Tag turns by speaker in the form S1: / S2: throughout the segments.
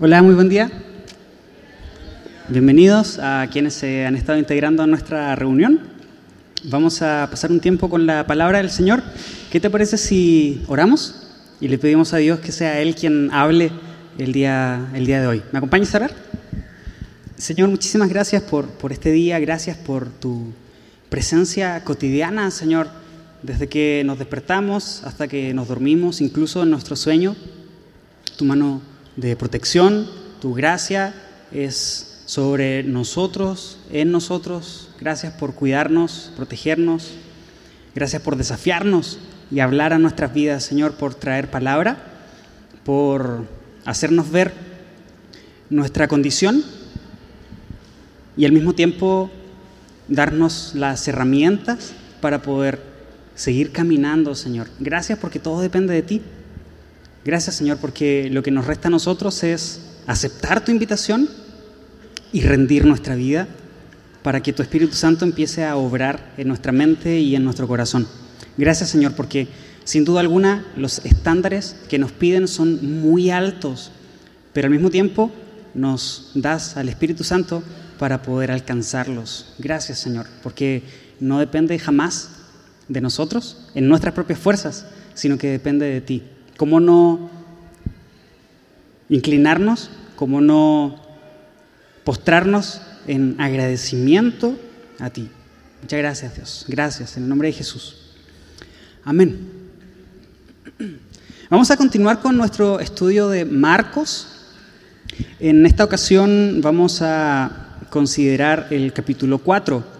S1: Hola, muy buen día. Bienvenidos a quienes se han estado integrando a nuestra reunión. Vamos a pasar un tiempo con la palabra del Señor. ¿Qué te parece si oramos y le pedimos a Dios que sea Él quien hable el día, el día de hoy? ¿Me acompañas a orar? Señor, muchísimas gracias por, por este día, gracias por tu presencia cotidiana, Señor, desde que nos despertamos hasta que nos dormimos, incluso en nuestro sueño. Tu mano de protección, tu gracia es sobre nosotros, en nosotros. Gracias por cuidarnos, protegernos. Gracias por desafiarnos y hablar a nuestras vidas, Señor, por traer palabra, por hacernos ver nuestra condición y al mismo tiempo darnos las herramientas para poder seguir caminando, Señor. Gracias porque todo depende de ti. Gracias Señor porque lo que nos resta a nosotros es aceptar tu invitación y rendir nuestra vida para que tu Espíritu Santo empiece a obrar en nuestra mente y en nuestro corazón. Gracias Señor porque sin duda alguna los estándares que nos piden son muy altos, pero al mismo tiempo nos das al Espíritu Santo para poder alcanzarlos. Gracias Señor porque no depende jamás de nosotros, en nuestras propias fuerzas, sino que depende de ti cómo no inclinarnos, cómo no postrarnos en agradecimiento a ti. Muchas gracias Dios. Gracias en el nombre de Jesús. Amén. Vamos a continuar con nuestro estudio de Marcos. En esta ocasión vamos a considerar el capítulo 4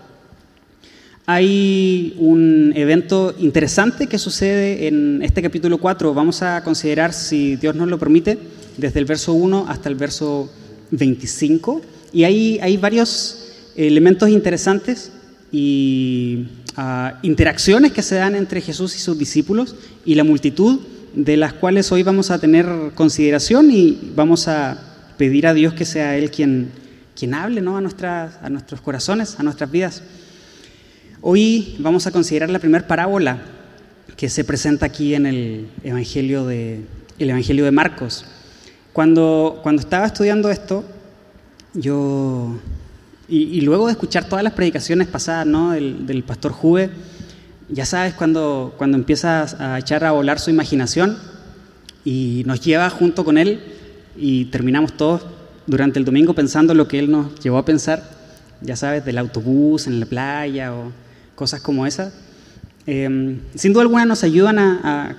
S1: hay un evento interesante que sucede en este capítulo 4. Vamos a considerar, si Dios nos lo permite, desde el verso 1 hasta el verso 25. Y hay, hay varios elementos interesantes y ah, interacciones que se dan entre Jesús y sus discípulos y la multitud de las cuales hoy vamos a tener consideración y vamos a pedir a Dios que sea Él quien, quien hable ¿no? a, nuestras, a nuestros corazones, a nuestras vidas. Hoy vamos a considerar la primera parábola que se presenta aquí en el Evangelio de, el Evangelio de Marcos. Cuando, cuando estaba estudiando esto, yo, y, luego de escuchar todas las predicaciones pasadas ¿no? del, pastor Juve, ya sabes cuando, cuando empiezas a echar a volar su imaginación y nos lleva junto con él y terminamos todos durante el domingo pensando lo que él nos llevó a pensar, ya sabes, del autobús en la playa o cosas como esas, em, sin duda alguna nos ayudan a,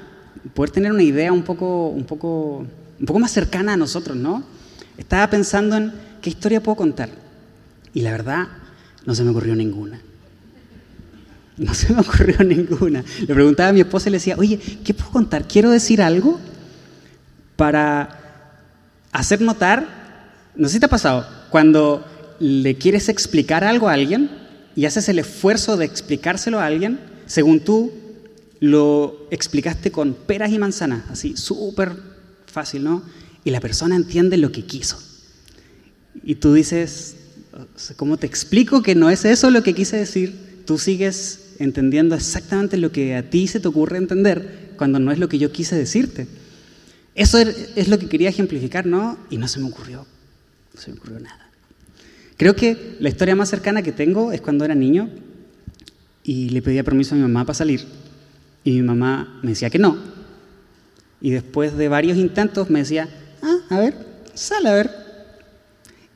S1: poder tener una idea un poco, un, poco, un poco más cercana a nosotros, ¿no? Estaba pensando en qué historia puedo contar y la verdad no se me ocurrió ninguna. No se me ocurrió ninguna. Le preguntaba a mi esposa y le decía, oye, ¿qué puedo contar? Quiero decir algo para hacer notar, no sé si te ha pasado, cuando le quieres explicar algo a alguien y haces el esfuerzo de explicárselo a alguien, según tú lo explicaste con peras y manzanas, así súper fácil, ¿no? Y la persona entiende lo que quiso. Y tú dices, ¿cómo te explico que no es eso lo que quise decir? Tú sigues entendiendo exactamente lo que a ti se te ocurre entender cuando no es lo que yo quise decirte. Eso es lo que quería ejemplificar, ¿no? Y no se me ocurrió, no se me ocurrió nada. Creo que la historia más cercana que tengo es cuando era niño y le pedía permiso a mi mamá para salir y mi mamá me decía que no. Y después de varios intentos me decía, ah, a ver, sal a ver.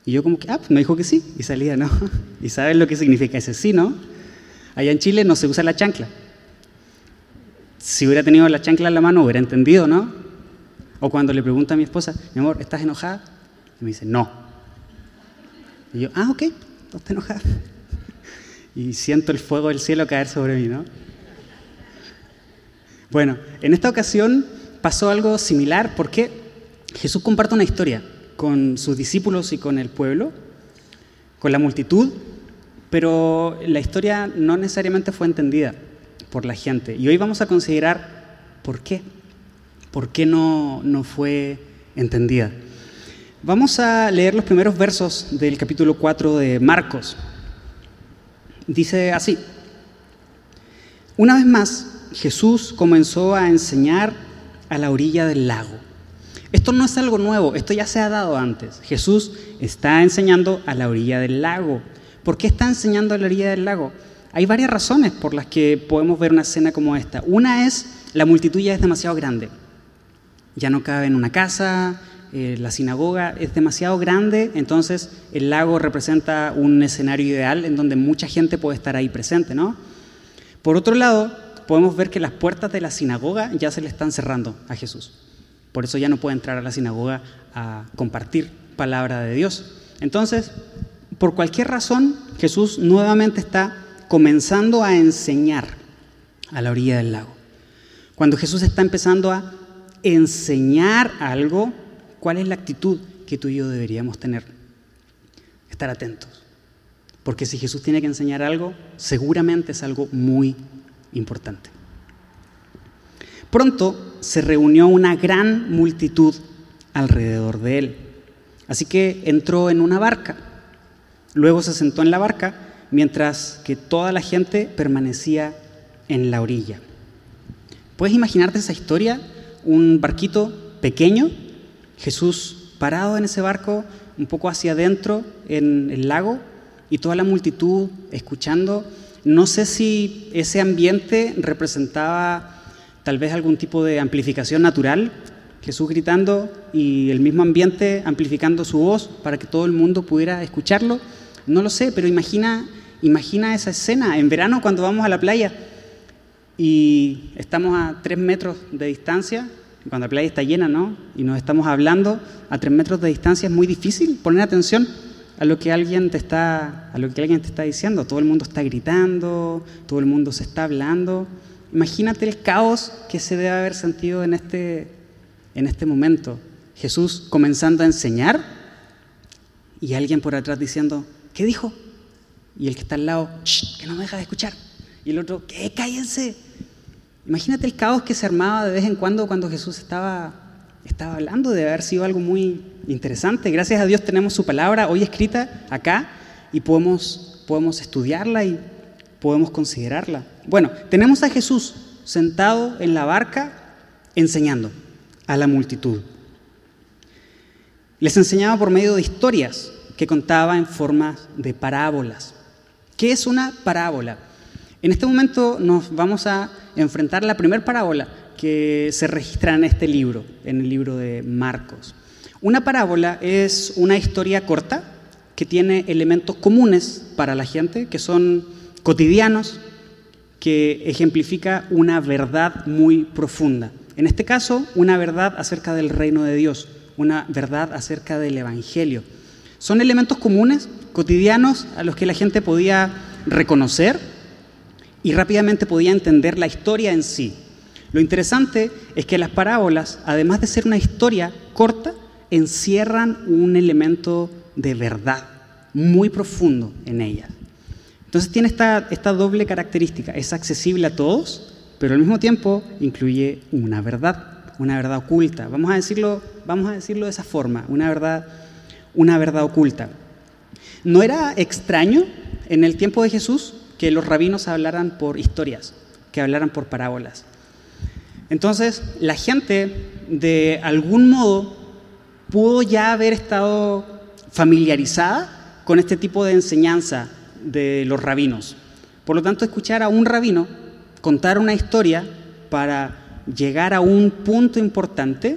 S1: Y yo como que, ah, pues me dijo que sí y salía, ¿no? ¿Y sabes lo que significa ese sí, no? Allá en Chile no se usa la chancla. Si hubiera tenido la chancla en la mano hubiera entendido, ¿no? O cuando le pregunto a mi esposa, mi amor, ¿estás enojada? Y me dice, no. Y yo, ah, ok, no te enojas. Y siento el fuego del cielo caer sobre mí, ¿no? Bueno, en esta ocasión pasó algo similar porque Jesús comparte una historia con sus discípulos y con el pueblo, con la multitud, pero la historia no necesariamente fue entendida por la gente. Y hoy vamos a considerar por qué, por qué no, no fue entendida. Vamos a leer los primeros versos del capítulo 4 de Marcos. Dice así, una vez más Jesús comenzó a enseñar a la orilla del lago. Esto no es algo nuevo, esto ya se ha dado antes. Jesús está enseñando a la orilla del lago. ¿Por qué está enseñando a la orilla del lago? Hay varias razones por las que podemos ver una escena como esta. Una es, la multitud ya es demasiado grande. Ya no cabe en una casa, eh, la sinagoga es demasiado grande, entonces el lago representa un escenario ideal en donde mucha gente puede estar ahí presente, ¿no? Por otro lado, podemos ver que las puertas de la sinagoga ya se le están cerrando a Jesús. Por eso ya no puede entrar a la sinagoga a compartir palabra de Dios. Entonces, por cualquier razón, Jesús nuevamente está comenzando a enseñar a la orilla del lago. Cuando Jesús está empezando a enseñar algo, ¿Cuál es la actitud que tú y yo deberíamos tener? Estar atentos. Porque si Jesús tiene que enseñar algo, seguramente es algo muy importante. Pronto se reunió una gran multitud alrededor de él. Así que entró en una barca. Luego se sentó en la barca mientras que toda la gente permanecía en la orilla. ¿Puedes imaginarte esa historia? Un barquito pequeño Jesús parado en ese barco, un poco hacia adentro, en el lago, y toda la multitud escuchando. No sé si ese ambiente representaba tal vez algún tipo de amplificación natural, Jesús gritando y el mismo ambiente amplificando su voz para que todo el mundo pudiera escucharlo. No lo sé, pero imagina, imagina esa escena en verano cuando vamos a la playa y estamos a tres metros de distancia cuando la playa está llena, ¿no? Y nos estamos hablando a tres metros de distancia, es muy difícil poner atención a lo que alguien te está, a lo que alguien te está diciendo. Todo el mundo está gritando, todo el mundo se está hablando. Imagínate el caos que se debe haber sentido en este, en este momento. Jesús comenzando a enseñar y alguien por atrás diciendo, ¿qué dijo? Y el que está al lado, que no me deja de escuchar. Y el otro, ¿qué? Cállense. Imagínate el caos que se armaba de vez en cuando cuando Jesús estaba, estaba hablando, de haber sido algo muy interesante. Gracias a Dios tenemos su palabra hoy escrita acá y podemos, podemos estudiarla y podemos considerarla. Bueno, tenemos a Jesús sentado en la barca enseñando a la multitud. Les enseñaba por medio de historias que contaba en forma de parábolas. ¿Qué es una parábola? En este momento nos vamos a enfrentar la primera parábola que se registra en este libro, en el libro de Marcos. Una parábola es una historia corta que tiene elementos comunes para la gente, que son cotidianos, que ejemplifica una verdad muy profunda. En este caso, una verdad acerca del reino de Dios, una verdad acerca del Evangelio. Son elementos comunes, cotidianos, a los que la gente podía reconocer y rápidamente podía entender la historia en sí. Lo interesante es que las parábolas, además de ser una historia corta, encierran un elemento de verdad muy profundo en ellas. Entonces tiene esta, esta doble característica, es accesible a todos, pero al mismo tiempo incluye una verdad, una verdad oculta. Vamos a decirlo, vamos a decirlo de esa forma, una verdad, una verdad oculta. ¿No era extraño en el tiempo de Jesús que los rabinos hablaran por historias, que hablaran por parábolas. Entonces, la gente de algún modo pudo ya haber estado familiarizada con este tipo de enseñanza de los rabinos. Por lo tanto, escuchar a un rabino contar una historia para llegar a un punto importante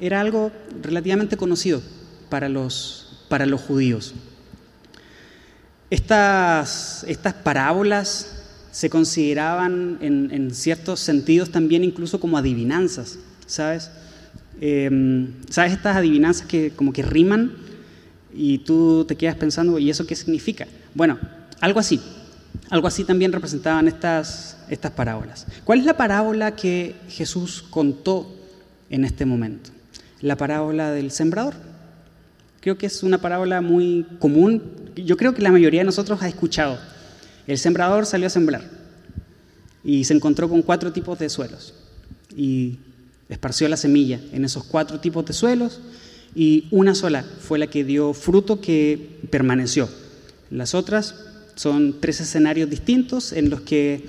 S1: era algo relativamente conocido para los, para los judíos. Estas, estas parábolas se consideraban en, ciertos sentidos también incluso como adivinanzas, ¿sabes? Em, ¿Sabes estas adivinanzas que como que riman y tú te quedas pensando, ¿y eso qué significa? Bueno, algo así. Algo así también representaban estas, estas parábolas. ¿Cuál es la parábola que Jesús contó en este momento? La parábola del sembrador. Creo que es una parábola muy común. Yo creo que la mayoría de nosotros ha escuchado. El sembrador salió a sembrar y se encontró con cuatro tipos de suelos y esparció la semilla en esos cuatro tipos de suelos y una sola fue la que dio fruto que permaneció. Las otras son tres escenarios distintos en los que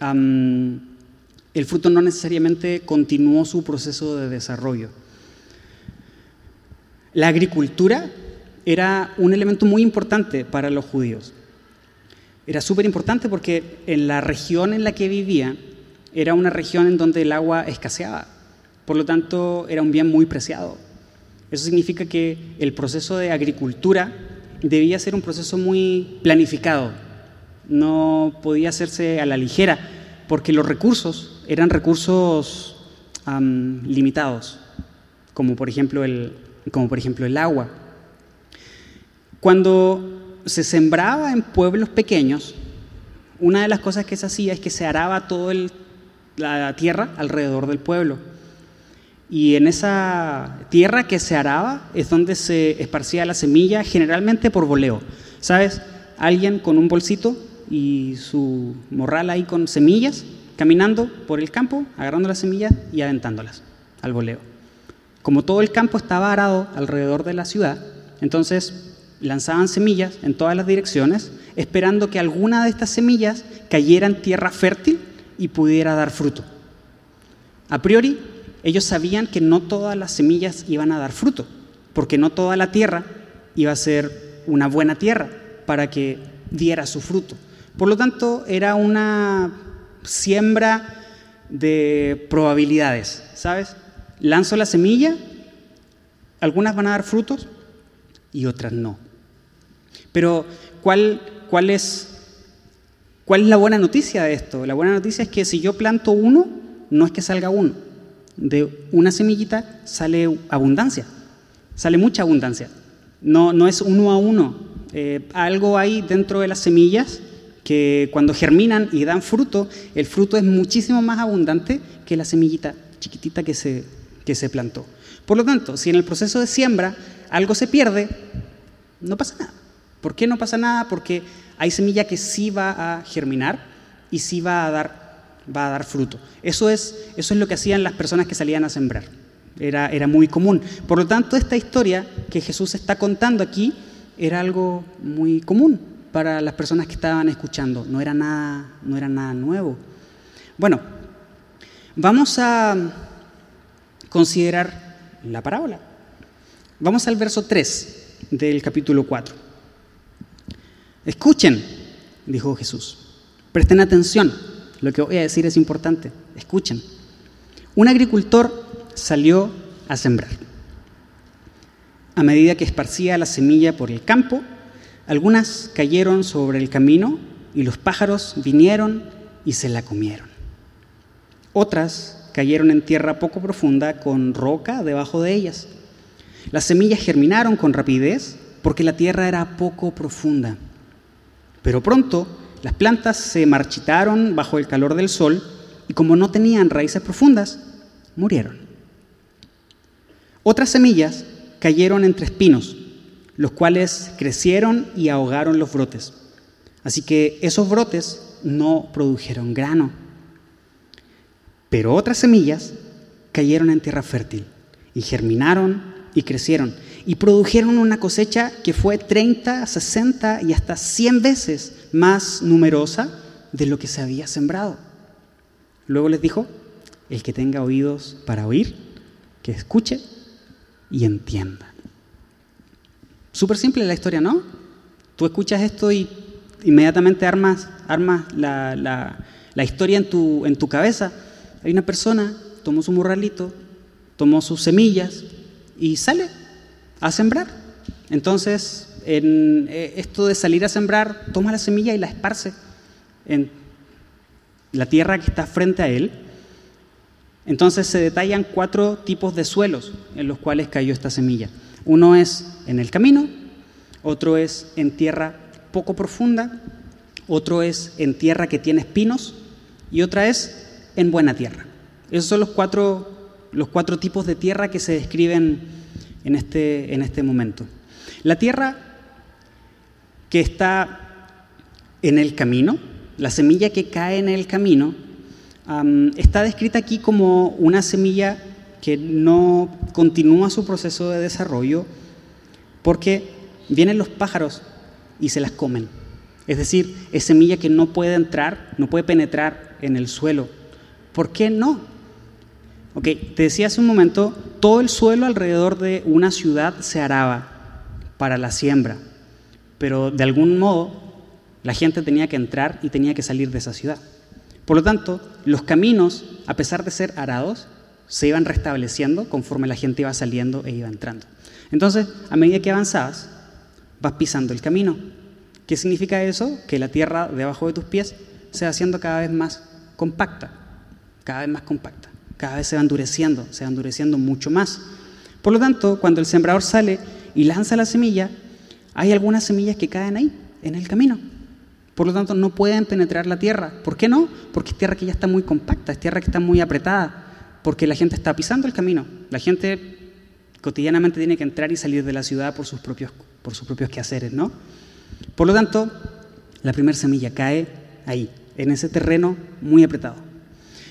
S1: el fruto no necesariamente continuó su proceso de desarrollo. La agricultura era un elemento muy importante para los judíos. Era súper importante porque en la región en la que vivía era una región en donde el agua escaseaba. Por lo tanto, era un bien muy preciado. Eso significa que el proceso de agricultura debía ser un proceso muy planificado. No podía hacerse a la ligera porque los recursos eran recursos limitados, como por, ejemplo el, como por ejemplo el agua. Cuando se sembraba en pueblos pequeños, una de las cosas que se hacía es que se araba toda la tierra alrededor del pueblo. Y en esa tierra que se araba es donde se esparcía la semilla, generalmente por voleo. ¿Sabes? Alguien con un bolsito y su morral ahí con semillas, caminando por el campo, agarrando las semillas y aventándolas al voleo. Como todo el campo estaba arado alrededor de la ciudad, entonces lanzaban semillas en todas las direcciones, esperando que alguna de estas semillas cayera en tierra fértil y pudiera dar fruto. A priori, ellos sabían que no todas las semillas iban a dar fruto, porque no toda la tierra iba a ser una buena tierra para que diera su fruto. Por lo tanto, era una siembra de probabilidades, ¿sabes? Lanzo la semilla, algunas van a dar frutos y otras no. Pero, ¿cuál, cuál, es, ¿cuál es la buena noticia de esto? La buena noticia es que si yo planto uno, no es que salga uno. De una semillita sale abundancia, sale mucha abundancia. No, no es uno a uno. Eh, algo hay dentro de las semillas que cuando germinan y dan fruto, el fruto es muchísimo más abundante que la semillita chiquitita que se, se plantó. Por lo tanto, si en el proceso de siembra algo se pierde, no pasa nada. ¿Por qué no pasa nada? Porque hay semilla que sí va a germinar y sí va a dar, va a dar fruto. Eso es, eso es lo que hacían las personas que salían a sembrar. Era, era muy común. Por lo tanto, esta historia que Jesús está contando aquí era algo muy común para las personas que estaban escuchando. No era nada, no era nada nuevo. Bueno, vamos a considerar la parábola. Vamos al verso 3 del capítulo 4. Escuchen, dijo Jesús. Presten atención. Lo que voy a decir es importante. Escuchen. Un agricultor salió a sembrar. A medida que esparcía la semilla por el campo, algunas cayeron sobre el camino y los pájaros vinieron y se la comieron. Otras cayeron en tierra poco profunda con roca debajo de ellas. Las semillas germinaron con rapidez porque la tierra era poco profunda. Pero pronto las plantas se marchitaron bajo el calor del sol y como no tenían raíces profundas, murieron. Otras semillas cayeron entre espinos, los cuales crecieron y ahogaron los brotes. Así que esos brotes no produjeron grano. Pero otras semillas cayeron en tierra fértil y germinaron y crecieron y produjeron una cosecha que fue 30, 60 y hasta 100 veces más numerosa de lo que se había sembrado. Luego les dijo, el que tenga oídos para oír, que escuche y entienda. Súper simple la historia, ¿no? Tú escuchas esto y inmediatamente armas, armas la, la historia en tu, en tu cabeza. Hay una persona, tomó su morralito, tomó sus semillas y sale a sembrar. Entonces, en eh, esto de salir a sembrar, toma la semilla y la esparce en la tierra que está frente a él. Entonces se detallan cuatro tipos de suelos en los cuales cayó esta semilla. Uno es en el camino, otro es en tierra poco profunda, otro es en tierra que tiene espinos y otra es en buena tierra. Esos son los cuatro, los cuatro tipos de tierra que se describen en este, en este momento. La tierra que está en el camino, la semilla que cae en el camino, está descrita aquí como una semilla que no continúa su proceso de desarrollo porque vienen los pájaros y se las comen. Es decir, es semilla que no puede entrar, no puede penetrar en el suelo. ¿Por qué no? Ok, te decía hace un momento, todo el suelo alrededor de una ciudad se araba para la siembra, pero de algún modo la gente tenía que entrar y tenía que salir de esa ciudad. Por lo tanto, los caminos, a pesar de ser arados, se iban restableciendo conforme la gente iba saliendo e iba entrando. Entonces, a medida que avanzabas, vas pisando el camino. ¿Qué significa eso? Que la tierra debajo de tus pies se va haciendo cada vez más compacta, cada vez más compacta, cada vez se va endureciendo, se va endureciendo mucho más. Por lo tanto, cuando el sembrador sale y lanza la semilla, hay algunas semillas que caen ahí, en el camino. Por lo tanto, no pueden penetrar la tierra. ¿Por qué no? Porque es tierra que ya está muy compacta, es tierra que está muy apretada, porque la gente está pisando el camino. La gente cotidianamente tiene que entrar y salir de la ciudad por sus propios, por sus propios quehaceres, ¿no? Por lo tanto, la primera semilla cae ahí, en ese terreno muy apretado.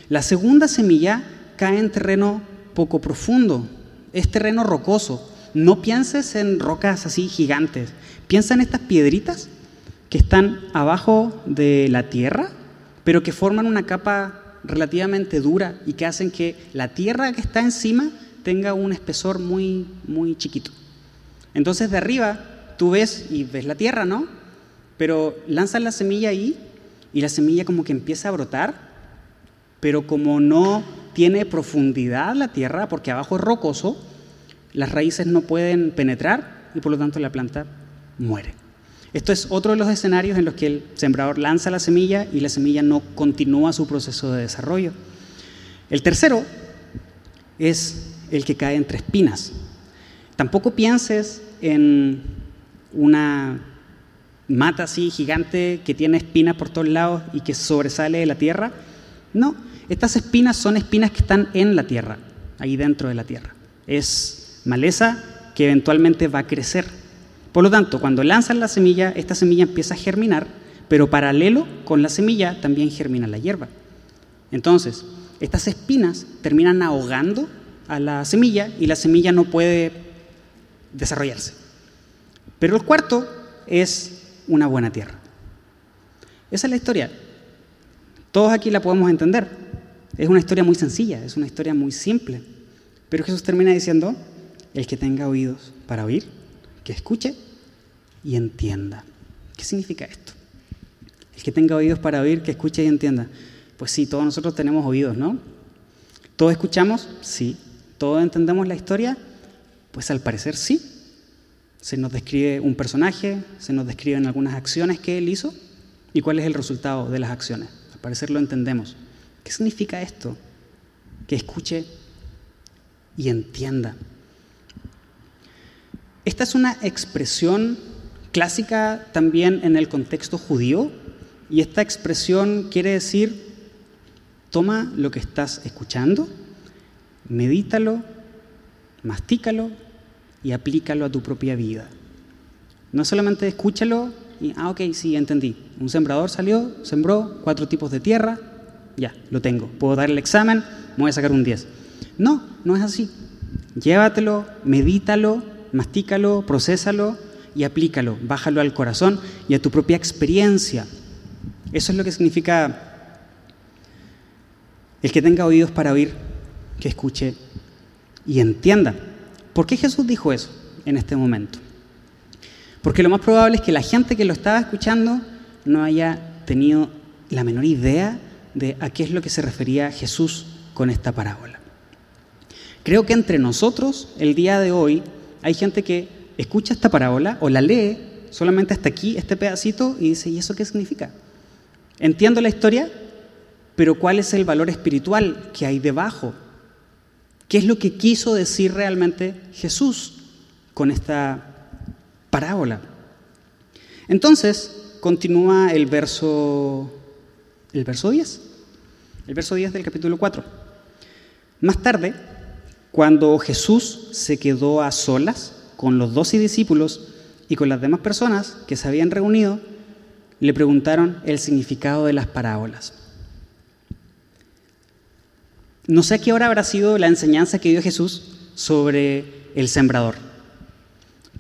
S1: La segunda semilla cae en terreno poco profundo, es terreno rocoso. No pienses en rocas así gigantes, piensa en estas piedritas que están abajo de la tierra, pero que forman una capa relativamente dura y que hacen que la tierra que está encima tenga un espesor muy, muy chiquito. Entonces de arriba tú ves y ves la tierra, ¿no? Pero lanzas la semilla ahí y la semilla como que empieza a brotar, pero como no tiene profundidad la tierra, porque abajo es rocoso, las raíces no pueden penetrar y por lo tanto la planta muere. Esto es otro de los escenarios en los que el sembrador lanza la semilla y la semilla no continúa su proceso de desarrollo. El tercero es el que cae entre espinas. Tampoco pienses en una mata así gigante que tiene espinas por todos lados y que sobresale de la tierra. No, estas espinas son espinas que están en la tierra, ahí dentro de la tierra. Es maleza que eventualmente va a crecer. Por lo tanto, cuando lanzan la semilla, esta semilla empieza a germinar, pero paralelo con la semilla también germina la hierba. Entonces, estas espinas terminan ahogando a la semilla y la semilla no puede desarrollarse. Pero el cuarto es una buena tierra. Esa es la historia. Todos aquí la podemos entender. Es una historia muy sencilla, es una historia muy simple. Pero Jesús termina diciendo, el que tenga oídos para oír, que escuche y entienda. ¿Qué significa esto? El que tenga oídos para oír, que escuche y entienda. Pues sí, todos nosotros tenemos oídos, ¿no? ¿Todos escuchamos? Sí. ¿Todos entendemos la historia? Pues al parecer sí. Se nos describe un personaje, se nos describen algunas acciones que él hizo y cuál es el resultado de las acciones. Al parecer lo entendemos. ¿Qué significa esto? Que escuche y entienda. Esta es una expresión clásica también en el contexto judío y esta expresión quiere decir, toma lo que estás escuchando medítalo, mastícalo y aplícalo a tu propia vida. No solamente escúchalo y, ah, ok, sí, entendí. Un sembrador salió, sembró cuatro tipos de tierra, ya, lo tengo. Puedo dar el examen, me voy a sacar un 10. No, no es así. Llévatelo, medítalo, mastícalo, procésalo y aplícalo. Bájalo al corazón y a tu propia experiencia. Eso es lo que significa el que tenga oídos para oír, que escuche y entienda. ¿Por qué Jesús dijo eso en este momento? Porque lo más probable es que la gente que lo estaba escuchando no haya tenido la menor idea de a qué es lo que se refería Jesús con esta parábola. Creo que entre nosotros, el día de hoy, hay gente que escucha esta parábola o la lee solamente hasta aquí, este pedacito, y dice, ¿y eso qué significa? Entiendo la historia, pero ¿cuál es el valor espiritual que hay debajo ¿Qué es lo que quiso decir realmente Jesús con esta parábola? Entonces, continúa el verso, el verso 10, el verso 10 del capítulo 4. Más tarde, cuando Jesús se quedó a solas con los doce discípulos y con las demás personas que se habían reunido, le preguntaron el significado de las parábolas. No sé a qué hora habrá sido la enseñanza que dio Jesús sobre el sembrador,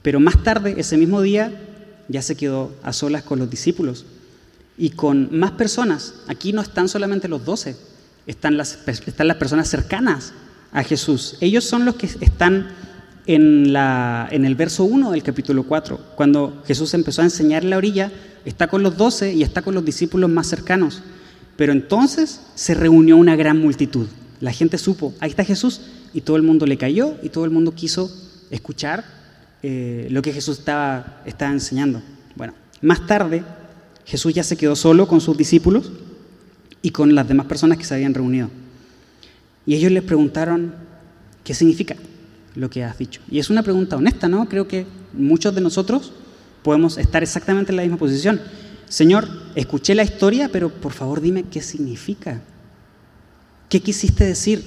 S1: pero más tarde, ese mismo día, ya se quedó a solas con los discípulos y con más personas. Aquí no están solamente los doce, están las, están las personas cercanas a Jesús. Ellos son los que están en, la, en el verso 1 del capítulo 4, cuando Jesús empezó a enseñar en la orilla, está con los doce y está con los discípulos más cercanos. Pero entonces se reunió una gran multitud. La gente supo, ahí está Jesús, y todo el mundo le cayó y todo el mundo quiso escuchar eh, lo que Jesús estaba, estaba enseñando. Bueno, más tarde Jesús ya se quedó solo con sus discípulos y con las demás personas que se habían reunido. Y ellos les preguntaron, ¿qué significa lo que has dicho? Y es una pregunta honesta, ¿no? Creo que muchos de nosotros podemos estar exactamente en la misma posición. Señor, escuché la historia, pero por favor dime qué significa. ¿Qué quisiste decir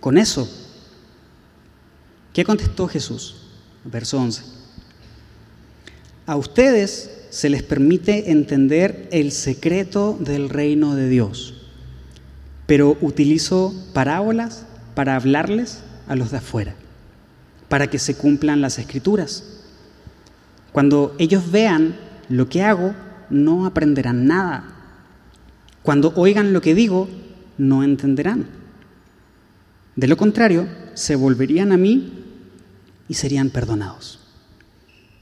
S1: con eso? ¿Qué contestó Jesús? Verso 11. A ustedes se les permite entender el secreto del reino de Dios, pero utilizo parábolas para hablarles a los de afuera, para que se cumplan las escrituras. Cuando ellos vean lo que hago, no aprenderán nada. Cuando oigan lo que digo, no entenderán. De lo contrario, se volverían a mí y serían perdonados.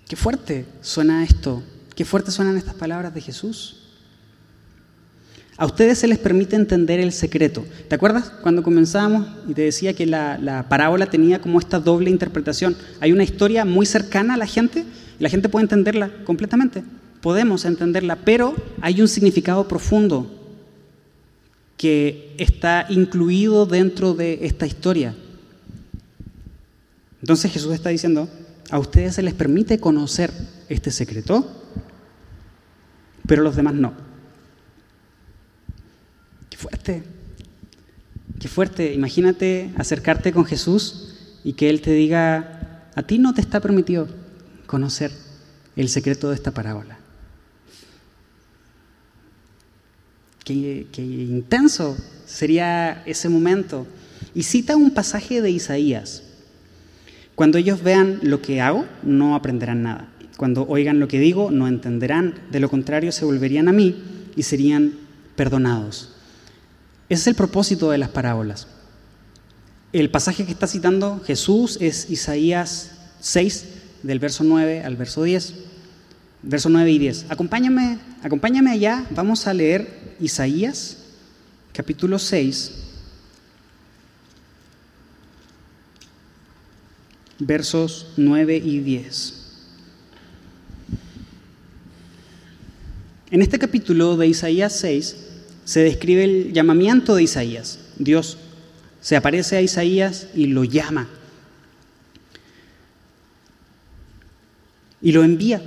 S1: Qué fuerte suena esto, qué fuerte suenan estas palabras de Jesús. A ustedes se les permite entender el secreto. ¿Te acuerdas cuando comenzábamos y te decía que la, la, parábola tenía como esta doble interpretación? Hay una historia muy cercana a la gente y la gente puede entenderla completamente. Podemos entenderla, pero hay un significado profundo que está incluido dentro de esta historia. Entonces Jesús está diciendo, a ustedes se les permite conocer este secreto, pero a los demás no. Qué fuerte, qué fuerte. Imagínate acercarte con Jesús y que Él te diga, a ti no te está permitido conocer el secreto de esta parábola. Qué, intenso sería ese momento. Y cita un pasaje de Isaías. Cuando ellos vean lo que hago, no aprenderán nada. Cuando oigan lo que digo, no entenderán. De lo contrario, se volverían a mí y serían perdonados. Ese es el propósito de las parábolas. El pasaje que está citando Jesús es Isaías 6, del verso 9 al verso 10 verso 9 y 10. Acompáñame, acompáñame allá, vamos a leer Isaías, capítulo 6, versos 9 y 10. En este capítulo de Isaías 6 se describe el llamamiento de Isaías. Dios se aparece a Isaías y lo llama. Y lo envía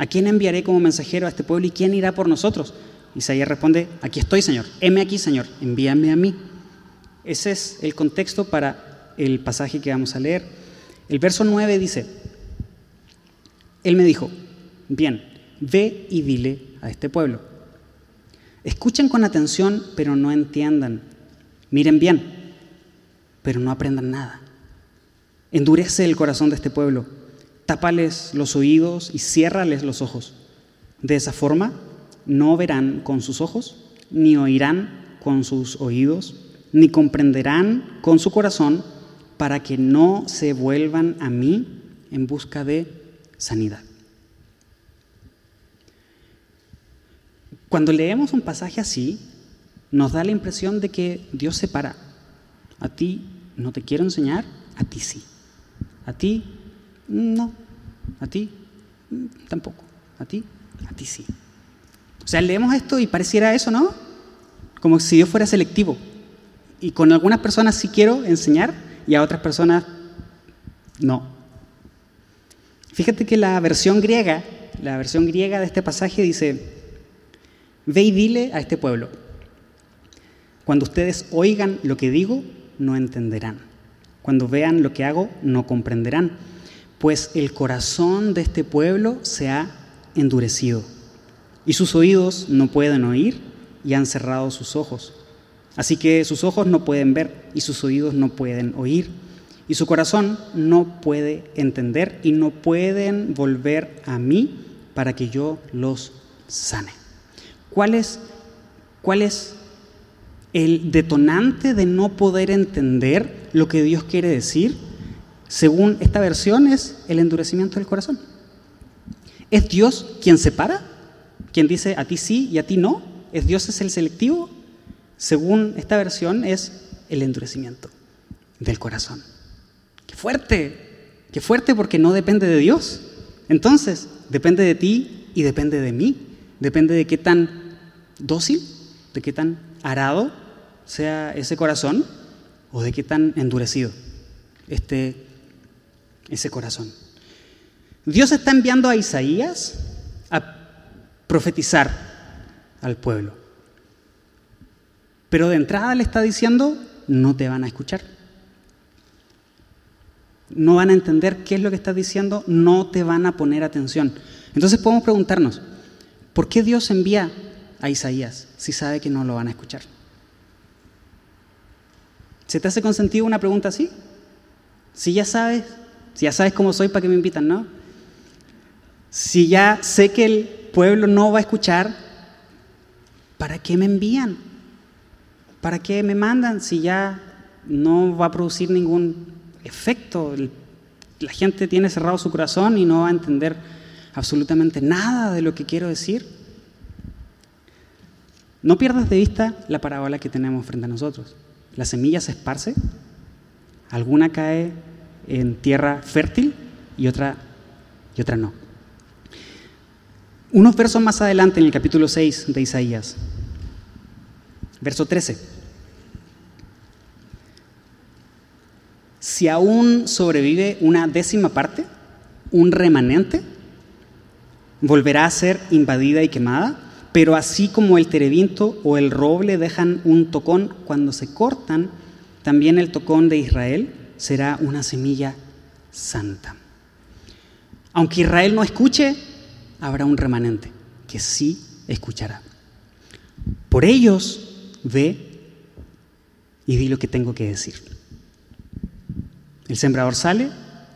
S1: ¿A quién enviaré como mensajero a este pueblo y quién irá por nosotros? Isaías responde, aquí estoy, Señor. Heme aquí, Señor. Envíame a mí. Ese es el contexto para el pasaje que vamos a leer. El verso 9 dice, Él me dijo, bien, ve y dile a este pueblo. Escuchen con atención, pero no entiendan. Miren bien, pero no aprendan nada. Endurece el corazón de este pueblo tápales los oídos y ciérrales los ojos. De esa forma no verán con sus ojos, ni oirán con sus oídos, ni comprenderán con su corazón, para que no se vuelvan a mí en busca de sanidad. Cuando leemos un pasaje así, nos da la impresión de que Dios se para. A ti no te quiero enseñar, a ti sí. A ti no. ¿A ti? Mm, tampoco. ¿A ti? A ti sí. O sea, leemos esto y pareciera eso, ¿no? Como si Dios fuera selectivo. Y con algunas personas sí quiero enseñar y a otras personas no. Fíjate que la versión griega, la versión griega de este pasaje dice, ve y dile a este pueblo, cuando ustedes oigan lo que digo, no entenderán. Cuando vean lo que hago, no comprenderán pues el corazón de este pueblo se ha endurecido, y sus oídos no pueden oír y han cerrado sus ojos. Así que sus ojos no pueden ver y sus oídos no pueden oír, y su corazón no puede entender y no pueden volver a mí para que yo los sane. ¿Cuál es, cuál es el detonante de no poder entender lo que Dios quiere decir, según esta versión, es el endurecimiento del corazón. ¿Es Dios quien separa? ¿Quien dice a ti sí y a ti no? ¿Es Dios el selectivo? Según esta versión, es el endurecimiento del corazón. ¡Qué fuerte! ¡Qué fuerte porque no depende de Dios! Entonces, depende de ti y depende de mí. Depende de qué tan dócil, de qué tan arado sea ese corazón o de qué tan endurecido ese corazón. Dios está enviando a Isaías a profetizar al pueblo. Pero de entrada le está diciendo, no te van a escuchar. No van a entender qué es lo que estás diciendo, no te van a poner atención. Entonces podemos preguntarnos, ¿por qué Dios envía a Isaías si sabe que no lo van a escuchar? ¿Se te hace con sentido una pregunta así? Si ya sabes, si ya sabes cómo soy, ¿para qué me invitan, no? Si ya sé que el pueblo no va a escuchar, ¿para qué me envían? ¿Para qué me mandan si ya no va a producir ningún efecto? La gente tiene cerrado su corazón y no va a entender absolutamente nada de lo que quiero decir. No pierdas de vista la parábola que tenemos frente a nosotros la semilla se esparce, alguna cae en tierra fértil y otra, y otra no. Unos versos más adelante en el capítulo 6 de Isaías, verso 13. Si aún sobrevive una décima parte, un remanente, volverá a ser invadida y quemada pero así como el terebinto o el roble dejan un tocón cuando se cortan, también el tocón de Israel será una semilla santa. Aunque Israel no escuche, habrá un remanente que sí escuchará. Por ellos ve y di lo que tengo que decir. El sembrador sale,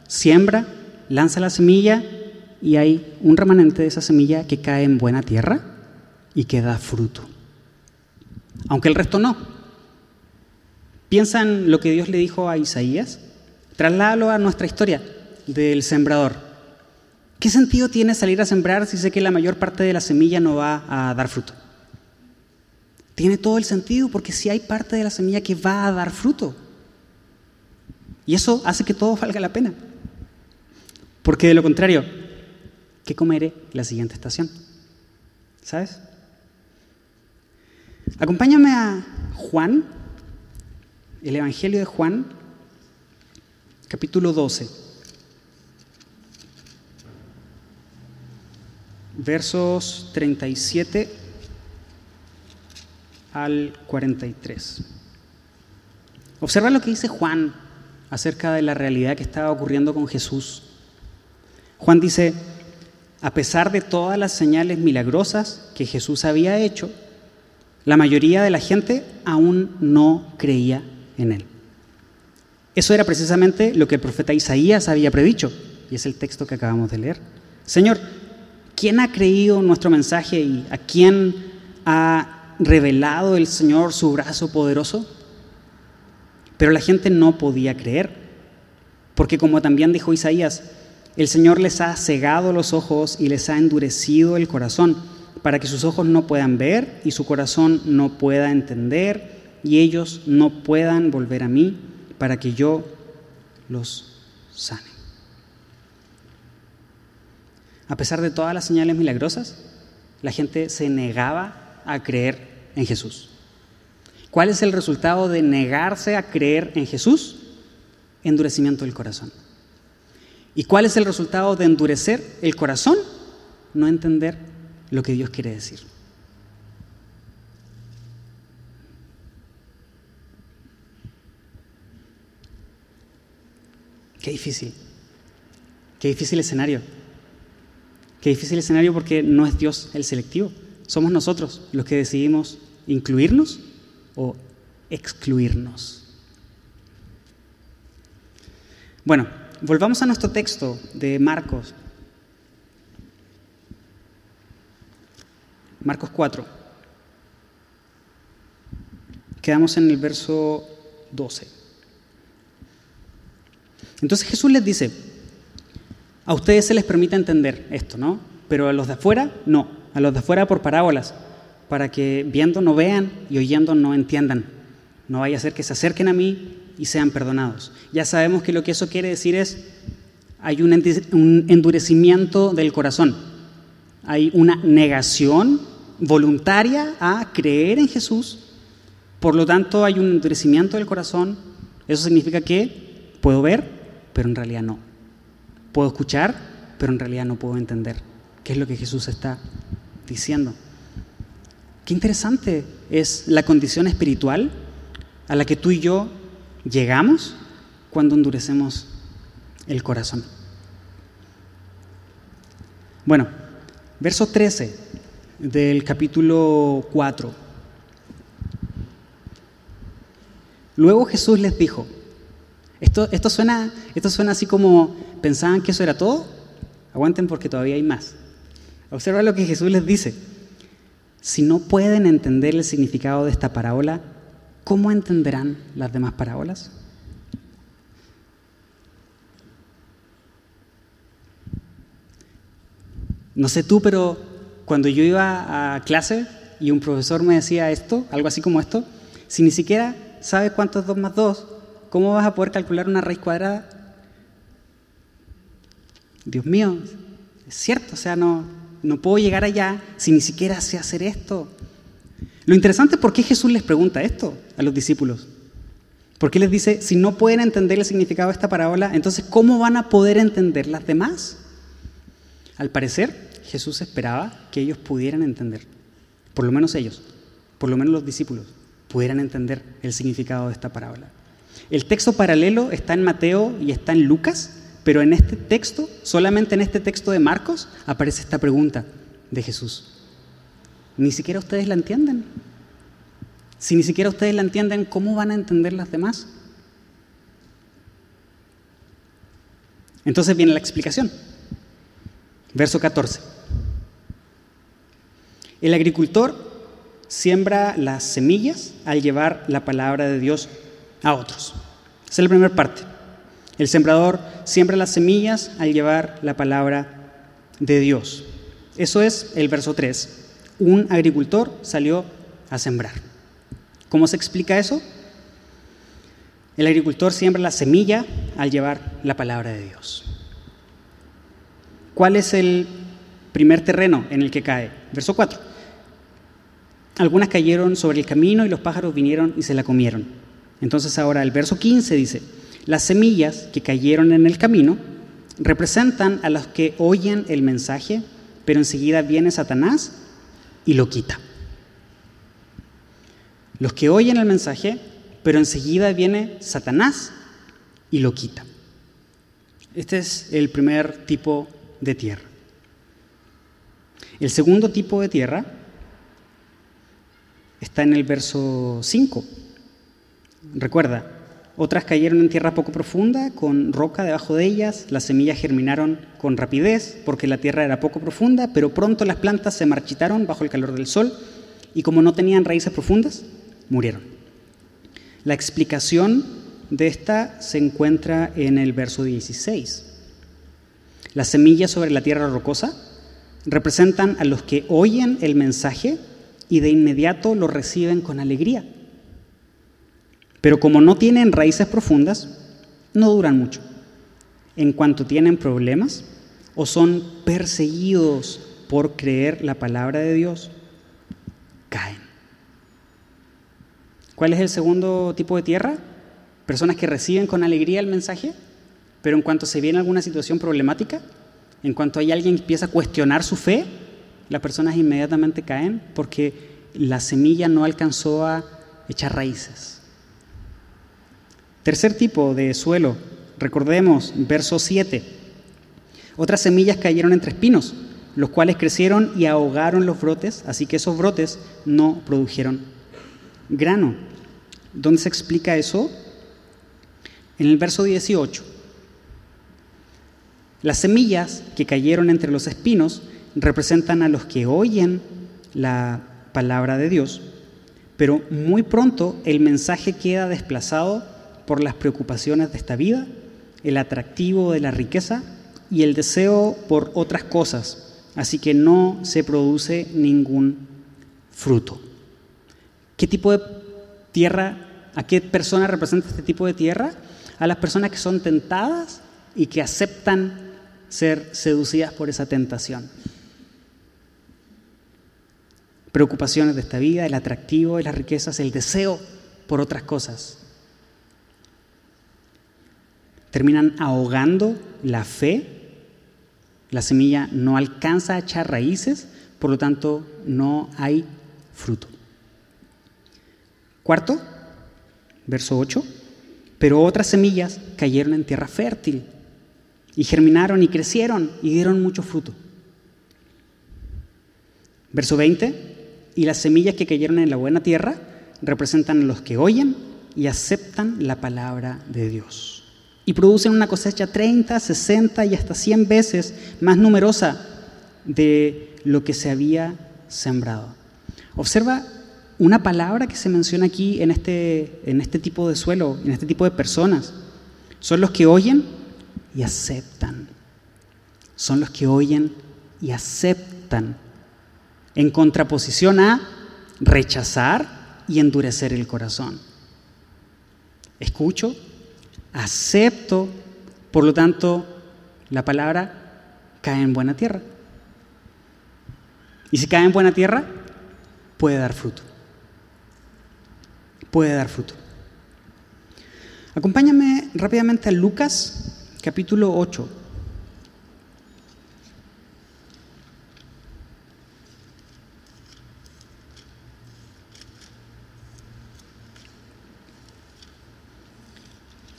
S1: siembra, lanza la semilla y hay un remanente de esa semilla que cae en buena tierra y que da fruto. Aunque el resto no. Piensa en lo que Dios le dijo a Isaías. Trasládalo a nuestra historia del sembrador. ¿Qué sentido tiene salir a sembrar si sé que la mayor parte de la semilla no va a dar fruto? Tiene todo el sentido porque si hay parte de la semilla que va a dar fruto. Y eso hace que todo valga la pena. Porque de lo contrario, ¿qué comeré la siguiente estación? ¿Sabes? Acompáñame a Juan, el Evangelio de Juan, capítulo 12, versos 37 al 43. Observa lo que dice Juan acerca de la realidad que estaba ocurriendo con Jesús. Juan dice, a pesar de todas las señales milagrosas que Jesús había hecho, la mayoría de la gente aún no creía en él. Eso era precisamente lo que el profeta Isaías había predicho, y es el texto que acabamos de leer. Señor, ¿quién ha creído nuestro mensaje y a quién ha revelado el Señor su brazo poderoso? Pero la gente no podía creer, porque como también dijo Isaías, el Señor les ha cegado los ojos y les ha endurecido el corazón para que sus ojos no puedan ver y su corazón no pueda entender y ellos no puedan volver a mí para que yo los sane. A pesar de todas las señales milagrosas, la gente se negaba a creer en Jesús. ¿Cuál es el resultado de negarse a creer en Jesús? Endurecimiento del corazón. ¿Y cuál es el resultado de endurecer el corazón? No entender lo que Dios quiere decir. Qué difícil. Qué difícil escenario. Qué difícil escenario porque no es Dios el selectivo. Somos nosotros los que decidimos incluirnos o excluirnos. Bueno, volvamos a nuestro texto de Marcos, Marcos 4. Quedamos en el verso 12. Entonces Jesús les dice, a ustedes se les permite entender esto, ¿no? Pero a los de afuera, no. A los de afuera por parábolas, para que viendo no vean y oyendo no entiendan. No vaya a ser que se acerquen a mí y sean perdonados. Ya sabemos que lo que eso quiere decir es, hay un endurecimiento del corazón, hay una negación voluntaria a creer en Jesús, por lo tanto hay un endurecimiento del corazón, eso significa que puedo ver, pero en realidad no. Puedo escuchar, pero en realidad no puedo entender qué es lo que Jesús está diciendo. Qué interesante es la condición espiritual a la que tú y yo llegamos cuando endurecemos el corazón. Bueno, verso 13 del capítulo 4. Luego Jesús les dijo, esto, esto, suena, esto suena así como pensaban que eso era todo, aguanten porque todavía hay más. Observa lo que Jesús les dice. Si no pueden entender el significado de esta parábola, ¿cómo entenderán las demás parábolas? No sé tú, pero cuando yo iba a clase y un profesor me decía esto, algo así como esto, si ni siquiera sabes cuánto es 2 más 2, ¿cómo vas a poder calcular una raíz cuadrada? Dios mío, es cierto, o sea, no, no puedo llegar allá si ni siquiera sé hacer esto. Lo interesante es por qué Jesús les pregunta esto a los discípulos. Porque les dice, si no pueden entender el significado de esta parábola, entonces ¿cómo van a poder entender las demás? Al parecer, Jesús esperaba que ellos pudieran entender, por lo menos ellos, por lo menos los discípulos, pudieran entender el significado de esta parábola. El texto paralelo está en Mateo y está en Lucas, pero en este texto, solamente en este texto de Marcos, aparece esta pregunta de Jesús. Ni siquiera ustedes la entienden. Si ni siquiera ustedes la entienden, ¿cómo van a entender las demás? Entonces viene la explicación. Verso 14. El agricultor siembra las semillas al llevar la palabra de Dios a otros. Esa es la primera parte. El sembrador siembra las semillas al llevar la palabra de Dios. Eso es el verso 3. Un agricultor salió a sembrar. ¿Cómo se explica eso? El agricultor siembra la semilla al llevar la palabra de Dios. ¿Cuál es el primer terreno en el que cae? Verso 4. Algunas cayeron sobre el camino y los pájaros vinieron y se la comieron. Entonces ahora el verso 15 dice, las semillas que cayeron en el camino representan a los que oyen el mensaje, pero enseguida viene Satanás y lo quita. Los que oyen el mensaje, pero enseguida viene Satanás y lo quita. Este es el primer tipo de tierra. El segundo tipo de tierra está en el verso 5. Recuerda, otras cayeron en tierra poco profunda, con roca debajo de ellas, las semillas germinaron con rapidez porque la tierra era poco profunda, pero pronto las plantas se marchitaron bajo el calor del sol y como no tenían raíces profundas, murieron. La explicación de esta se encuentra en el verso 16. Las semillas sobre la tierra rocosa representan a los que oyen el mensaje y de inmediato lo reciben con alegría. Pero como no tienen raíces profundas, no duran mucho. En cuanto tienen problemas o son perseguidos por creer la palabra de Dios, caen. ¿Cuál es el segundo tipo de tierra? Personas que reciben con alegría el mensaje pero en cuanto se viene alguna situación problemática, en cuanto hay alguien que empieza a cuestionar su fe, las personas inmediatamente caen porque la semilla no alcanzó a echar raíces. Tercer tipo de suelo, recordemos, verso 7. Otras semillas cayeron entre espinos, los cuales crecieron y ahogaron los brotes, así que esos brotes no produjeron grano. ¿Dónde se explica eso? En el verso 18. Las semillas que cayeron entre los espinos representan a los que oyen la palabra de Dios, pero muy pronto el mensaje queda desplazado por las preocupaciones de esta vida, el atractivo de la riqueza y el deseo por otras cosas, así que no se produce ningún fruto. ¿Qué tipo de tierra, a qué persona representa este tipo de tierra? A las personas que son tentadas y que aceptan ser seducidas por esa tentación. Preocupaciones de esta vida, el atractivo de las riquezas, el deseo por otras cosas. Terminan ahogando la fe, la semilla no alcanza a echar raíces, por lo tanto no hay fruto. Cuarto, verso 8, pero otras semillas cayeron en tierra fértil y germinaron y crecieron y dieron mucho fruto. Verso 20, y las semillas que cayeron en la buena tierra representan a los que oyen y aceptan la palabra de Dios. Y producen una cosecha 30, 60 y hasta 100 veces más numerosa de lo que se había sembrado. Observa una palabra que se menciona aquí en este, en este tipo de suelo, en este tipo de personas. Son los que oyen y aceptan. Son los que oyen y aceptan. En contraposición a rechazar y endurecer el corazón. Escucho, acepto, por lo tanto, la palabra cae en buena tierra. Y si cae en buena tierra, puede dar fruto. Puede dar fruto. Acompáñame rápidamente a Lucas capítulo 8.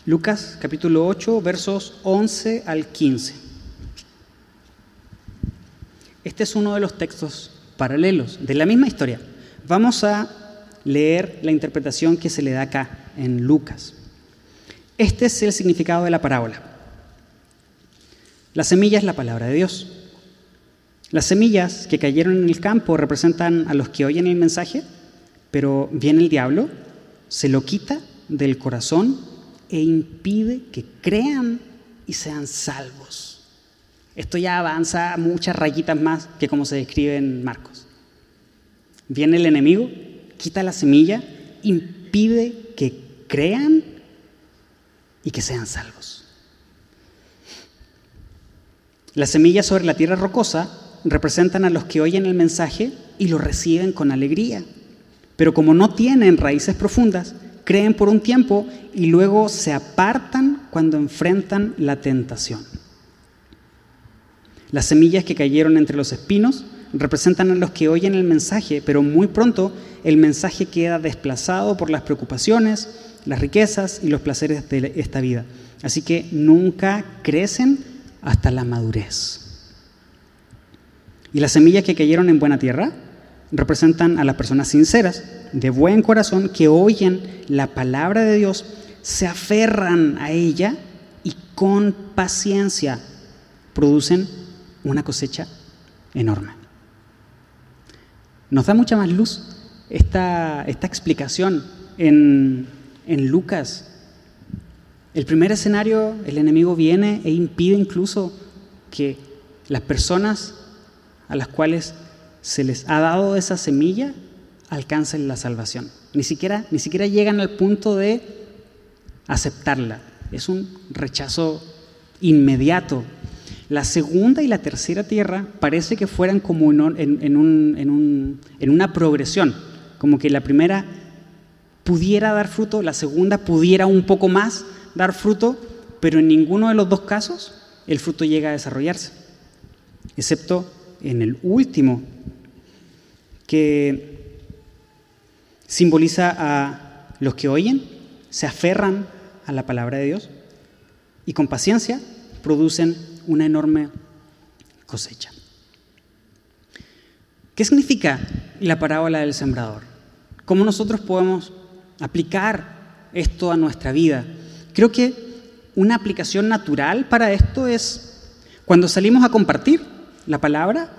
S1: Lucas capítulo 8 versos 11 al 15. Este es uno de los textos paralelos de la misma historia. Vamos a leer la interpretación que se le da acá en Lucas. Este es el significado de la parábola. La semilla es la palabra de Dios. Las semillas que cayeron en el campo representan a los que oyen el mensaje, pero viene el diablo, se lo quita del corazón e impide que crean y sean salvos. Esto ya avanza muchas rayitas más que como se describe en Marcos. Viene el enemigo, quita la semilla, impide que crean y que sean salvos. Las semillas sobre la tierra rocosa representan a los que oyen el mensaje y lo reciben con alegría. Pero como no tienen raíces profundas, creen por un tiempo y luego se apartan cuando enfrentan la tentación. Las semillas que cayeron entre los espinos representan a los que oyen el mensaje, pero muy pronto el mensaje queda desplazado por las preocupaciones, las riquezas y los placeres de esta vida. Así que nunca crecen hasta la madurez. Y las semillas que cayeron en buena tierra representan a las personas sinceras, de buen corazón, que oyen la palabra de Dios, se aferran a ella y con paciencia producen una cosecha enorme. Nos da mucha más luz esta, esta explicación en, en Lucas. El primer escenario, el enemigo viene e impide incluso que las personas a las cuales se les ha dado esa semilla alcancen la salvación. Ni siquiera, ni siquiera llegan al punto de aceptarla. Es un rechazo inmediato. La segunda y la tercera tierra parece que fueran como en, una progresión, como que la primera pudiera dar fruto, la segunda pudiera un poco más dar fruto, pero en ninguno de los dos casos el fruto llega a desarrollarse, excepto en el último, que simboliza a los que oyen, se aferran a la palabra de Dios y con paciencia producen una enorme cosecha. ¿Qué significa la parábola del sembrador? ¿Cómo nosotros podemos aplicar esto a nuestra vida? Creo que una aplicación natural para esto es cuando salimos a compartir la palabra,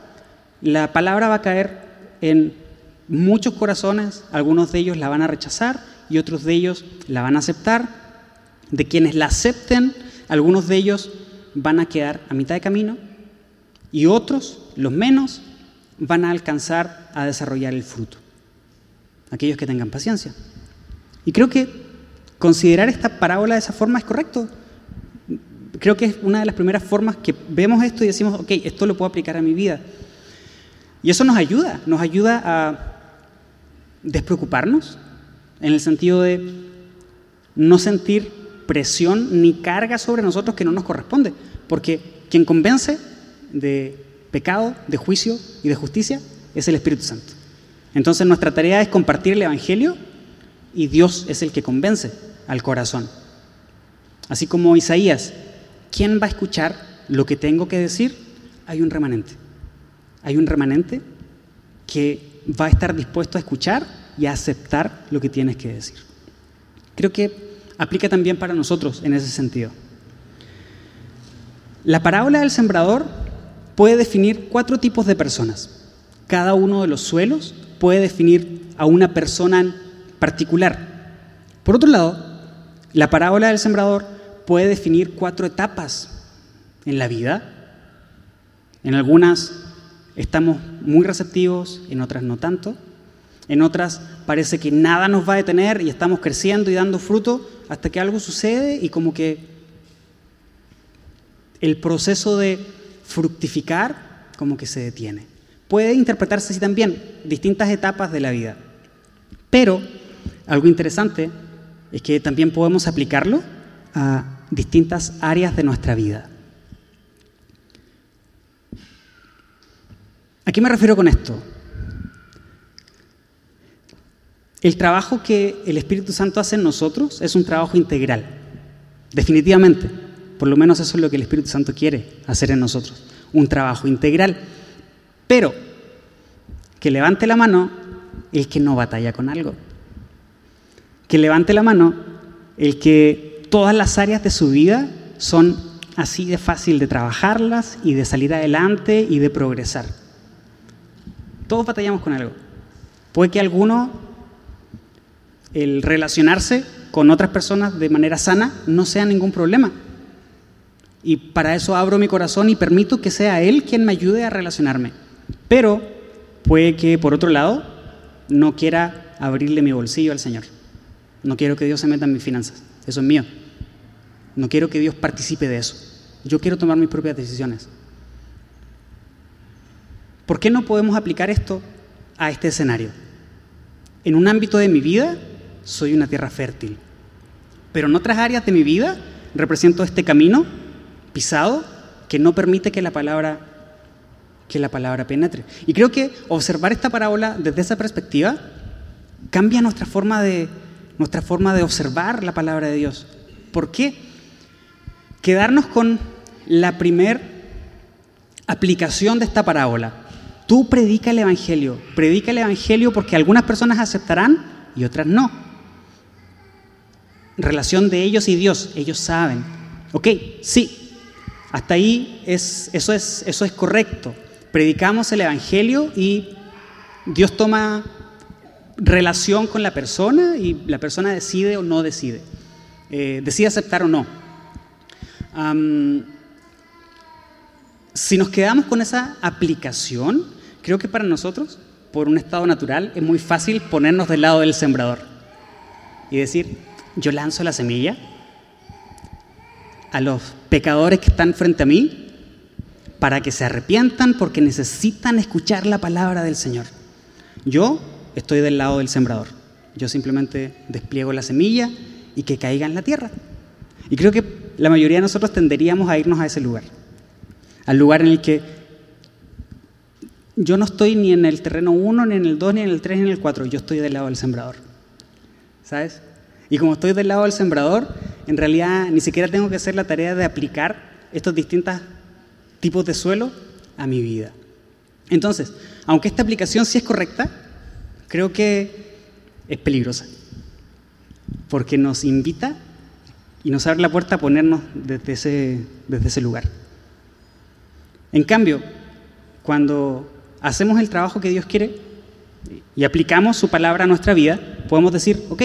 S1: la palabra va a caer en muchos corazones, algunos de ellos la van a rechazar y otros de ellos la van a aceptar. De quienes la acepten, algunos de ellos van a quedar a mitad de camino y otros, los menos, van a alcanzar a desarrollar el fruto. Aquellos que tengan paciencia. Y creo que considerar esta parábola de esa forma es correcto. Creo que es una de las primeras formas que vemos esto y decimos, ok, esto lo puedo aplicar a mi vida. Y eso nos ayuda, nos ayuda a despreocuparnos, en el sentido de no sentir presión ni carga sobre nosotros que no nos corresponde, porque quien convence de pecado, de juicio y de justicia es el Espíritu Santo. Entonces nuestra tarea es compartir el Evangelio y Dios es el que convence al corazón. Así como Isaías, ¿quién va a escuchar lo que tengo que decir? Hay un remanente. Hay un remanente que va a estar dispuesto a escuchar y a aceptar lo que tienes que decir. Creo que aplica también para nosotros en ese sentido. La parábola del sembrador puede definir cuatro tipos de personas. Cada uno de los suelos puede definir a una persona en particular. Por otro lado, la parábola del sembrador puede definir cuatro etapas en la vida. En algunas estamos muy receptivos, en otras no tanto. En otras parece que nada nos va a detener y estamos creciendo y dando fruto hasta que algo sucede y como que el proceso de fructificar como que se detiene. Puede interpretarse así también, distintas etapas de la vida. Pero algo interesante es que también podemos aplicarlo a distintas áreas de nuestra vida. ¿A qué me refiero con esto? El trabajo que el Espíritu Santo hace en nosotros es un trabajo integral, definitivamente. Por lo menos eso es lo que el Espíritu Santo quiere hacer en nosotros, un trabajo integral. Pero que levante la mano el que no batalla con algo. Que levante la mano el que todas las áreas de su vida son así de fácil de trabajarlas y de salir adelante y de progresar. Todos batallamos con algo. Puede que alguno el relacionarse con otras personas de manera sana no sea ningún problema. Y para eso abro mi corazón y permito que sea Él quien me ayude a relacionarme. Pero puede que, por otro lado, no quiera abrirle mi bolsillo al Señor. No quiero que Dios se meta en mis finanzas. Eso es mío. No quiero que Dios participe de eso. Yo quiero tomar mis propias decisiones. ¿Por qué no podemos aplicar esto a este escenario? En un ámbito de mi vida soy una tierra fértil. Pero en otras áreas de mi vida represento este camino pisado que no permite que la palabra que la palabra penetre. Y creo que observar esta parábola desde esa perspectiva cambia nuestra forma de nuestra forma de observar la palabra de Dios. ¿Por qué? Quedarnos con la primer aplicación de esta parábola. Tú predica el evangelio, predica el evangelio porque algunas personas aceptarán y otras no relación de ellos y Dios. Ellos saben. Ok, sí, hasta ahí es, eso, es, eso es correcto. Predicamos el Evangelio y Dios toma relación con la persona y la persona decide o no decide. Eh, decide aceptar o no. si nos quedamos con esa aplicación, creo que para nosotros, por un estado natural, es muy fácil ponernos del lado del sembrador y decir, yo lanzo la semilla a los pecadores que están frente a mí para que se arrepientan porque necesitan escuchar la palabra del Señor. Yo estoy del lado del sembrador. Yo simplemente despliego la semilla y que caiga en la tierra. Y creo que la mayoría de nosotros tenderíamos a irnos a ese lugar. Al lugar en el que yo no estoy ni en el terreno 1, ni en el 2, ni en el 3, ni en el 4. Yo estoy del lado del sembrador. ¿Sabes? Y como estoy del lado del sembrador, en realidad ni siquiera tengo que hacer la tarea de aplicar estos distintos tipos de suelo a mi vida. Entonces, aunque esta aplicación sí es correcta, creo que es peligrosa, porque nos invita y nos abre la puerta a ponernos desde ese, desde ese lugar. En cambio, cuando hacemos el trabajo que Dios quiere, y aplicamos su palabra a nuestra vida, podemos decir, ok,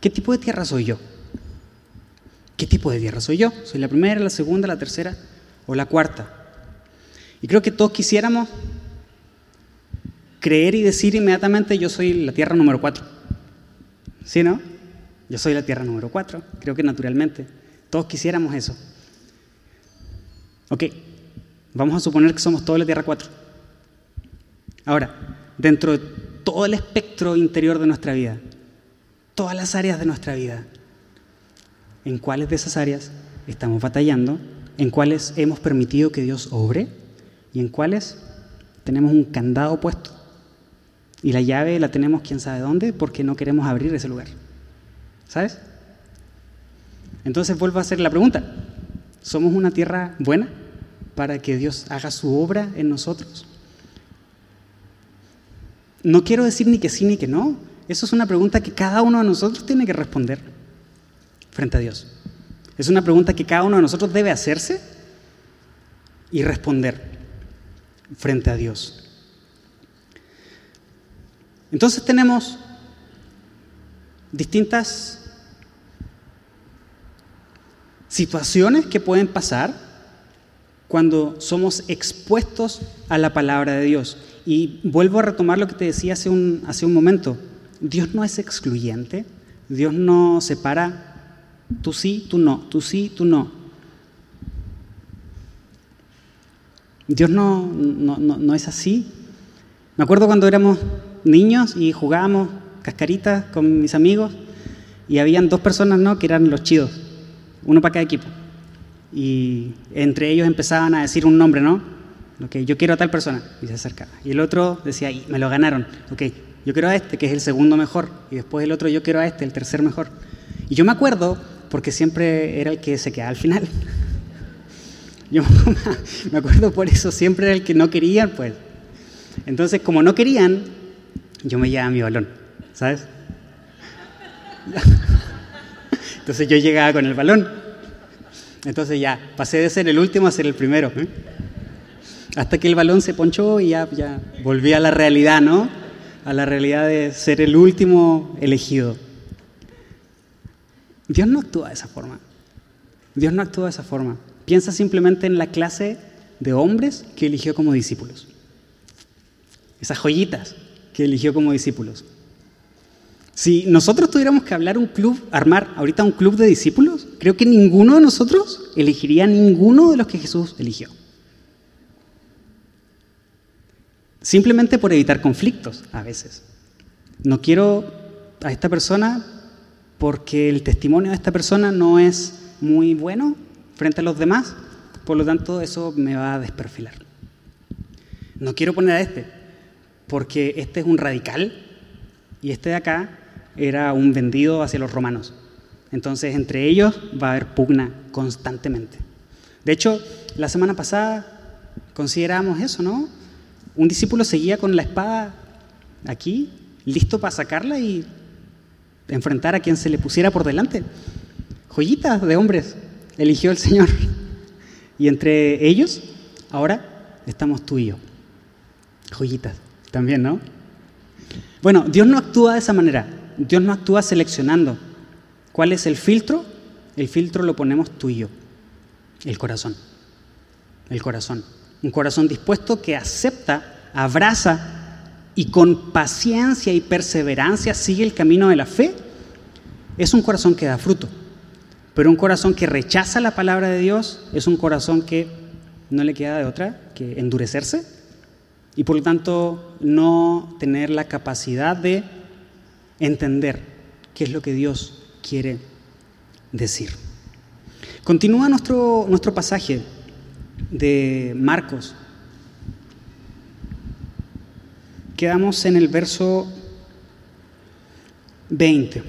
S1: ¿qué tipo de tierra soy yo? ¿Qué tipo de tierra soy yo? ¿Soy la primera, la segunda, la tercera o la cuarta? Y creo que todos quisiéramos creer y decir inmediatamente yo soy la tierra número cuatro. ¿Sí, no? Yo soy la tierra número cuatro, creo que naturalmente. Todos quisiéramos eso. Ok, vamos a suponer que somos toda la tierra cuatro. Ahora, dentro de todo el espectro interior de nuestra vida, todas las áreas de nuestra vida, ¿en cuáles de esas áreas estamos batallando? ¿En cuáles hemos permitido que Dios obre? ¿Y en cuáles tenemos un candado puesto? Y la llave la tenemos quién sabe dónde porque no queremos abrir ese lugar. ¿Sabes? Entonces vuelvo a hacer la pregunta. ¿Somos una tierra buena para que Dios haga su obra en nosotros? No quiero decir ni que sí ni que no. Eso es una pregunta que cada uno de nosotros tiene que responder frente a Dios. Es una pregunta que cada uno de nosotros debe hacerse y responder frente a Dios. Entonces tenemos distintas situaciones que pueden pasar cuando somos expuestos a la palabra de Dios. Y vuelvo a retomar lo que te decía hace un, hace un momento. Dios no es excluyente, Dios no separa tú sí, tú no, tú sí, tú no. Dios no, no, no es así. Me acuerdo cuando éramos niños y jugábamos cascaritas con mis amigos y habían dos personas ¿no? que eran los chidos, uno para cada equipo. Y entre ellos empezaban a decir un nombre, ¿no? Ok, yo quiero a tal persona, y se acercaba. Y el otro decía, y me lo ganaron, ok, yo quiero a este, que es el segundo mejor. Y después el otro, yo quiero a este, el tercer mejor. Y yo me acuerdo, porque siempre era el que se quedaba al final. Yo me acuerdo por eso, siempre era el que no querían, pues. Entonces, como no querían, yo me llevaba mi balón, ¿sabes? Entonces yo llegaba con el balón. Entonces ya, pasé de ser el último a ser el primero. ¿eh? Hasta que el balón se ponchó y ya, ya volví a la realidad, ¿no? A la realidad de ser el último elegido. Dios no actúa de esa forma. Dios no actúa de esa forma. Piensa simplemente en la clase de hombres que eligió como discípulos. Esas joyitas que eligió como discípulos. Si nosotros tuviéramos que hablar un club, armar ahorita un club de discípulos, creo que ninguno de nosotros elegiría ninguno de los que Jesús eligió. Simplemente por evitar conflictos a veces. No quiero a esta persona porque el testimonio de esta persona no es muy bueno frente a los demás, por lo tanto eso me va a desperfilar. No quiero poner a este porque este es un radical y este de acá era un vendido hacia los romanos. Entonces, entre ellos va a haber pugna constantemente. De hecho, la semana pasada considerábamos eso, ¿no? Un discípulo seguía con la espada aquí, listo para sacarla y enfrentar a quien se le pusiera por delante. Joyitas de hombres eligió el Señor. Y entre ellos, ahora estamos tú y yo. Joyitas. También, ¿no? Bueno, Dios no actúa de esa manera. Dios no actúa seleccionando. ¿Cuál es el filtro? El filtro lo ponemos tú y yo. El corazón. El corazón. Un corazón dispuesto que acepta, abraza y con paciencia y perseverancia sigue el camino de la fe. Es un corazón que da fruto. Pero un corazón que rechaza la palabra de Dios es un corazón que no le queda de otra que endurecerse y por lo tanto no tener la capacidad de entender qué es lo que Dios quiere decir. Continúa nuestro, nuestro pasaje de Marcos. Quedamos en el verso 20.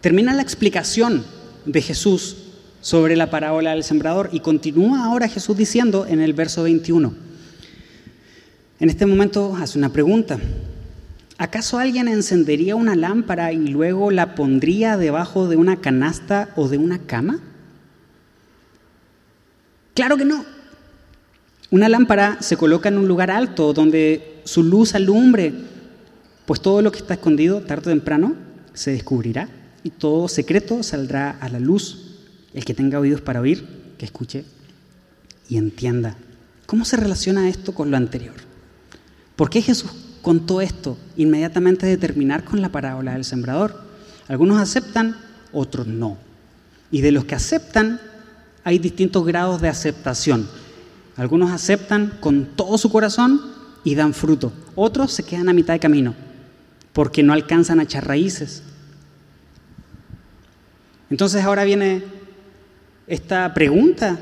S1: Termina la explicación de Jesús sobre la parábola del sembrador y continúa ahora Jesús diciendo en el verso 21. En este momento hace una pregunta. ¿Acaso alguien encendería una lámpara y luego la pondría debajo de una canasta o de una cama? Claro que no. Una lámpara se coloca en un lugar alto donde su luz alumbre, pues todo lo que está escondido tarde o temprano se descubrirá y todo secreto saldrá a la luz. El que tenga oídos para oír, que escuche y entienda. ¿Cómo se relaciona esto con lo anterior? ¿Por qué Jesús contó esto inmediatamente de terminar con la parábola del sembrador? Algunos aceptan, otros no. Y de los que aceptan, hay distintos grados de aceptación. Algunos aceptan con todo su corazón y dan fruto. Otros se quedan a mitad de camino porque no alcanzan a echar raíces. Entonces ahora viene esta pregunta.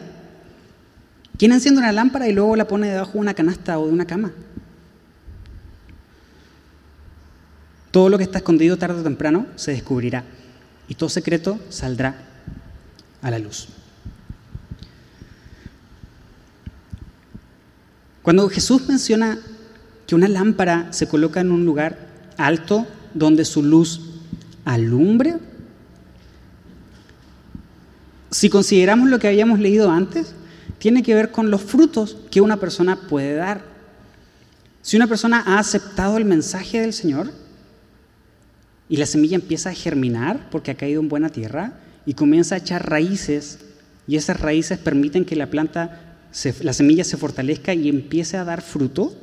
S1: ¿Quién enciende una lámpara y luego la pone debajo de una canasta o de una cama? Todo lo que está escondido tarde o temprano se descubrirá y todo secreto saldrá a la luz. Cuando Jesús menciona que una lámpara se coloca en un lugar alto donde su luz alumbre, si consideramos lo que habíamos leído antes, tiene que ver con los frutos que una persona puede dar. Si una persona ha aceptado el mensaje del Señor y la semilla empieza a germinar porque ha caído en buena tierra y comienza a echar raíces y esas raíces permiten que la planta la semilla se fortalezca y empiece a dar fruto,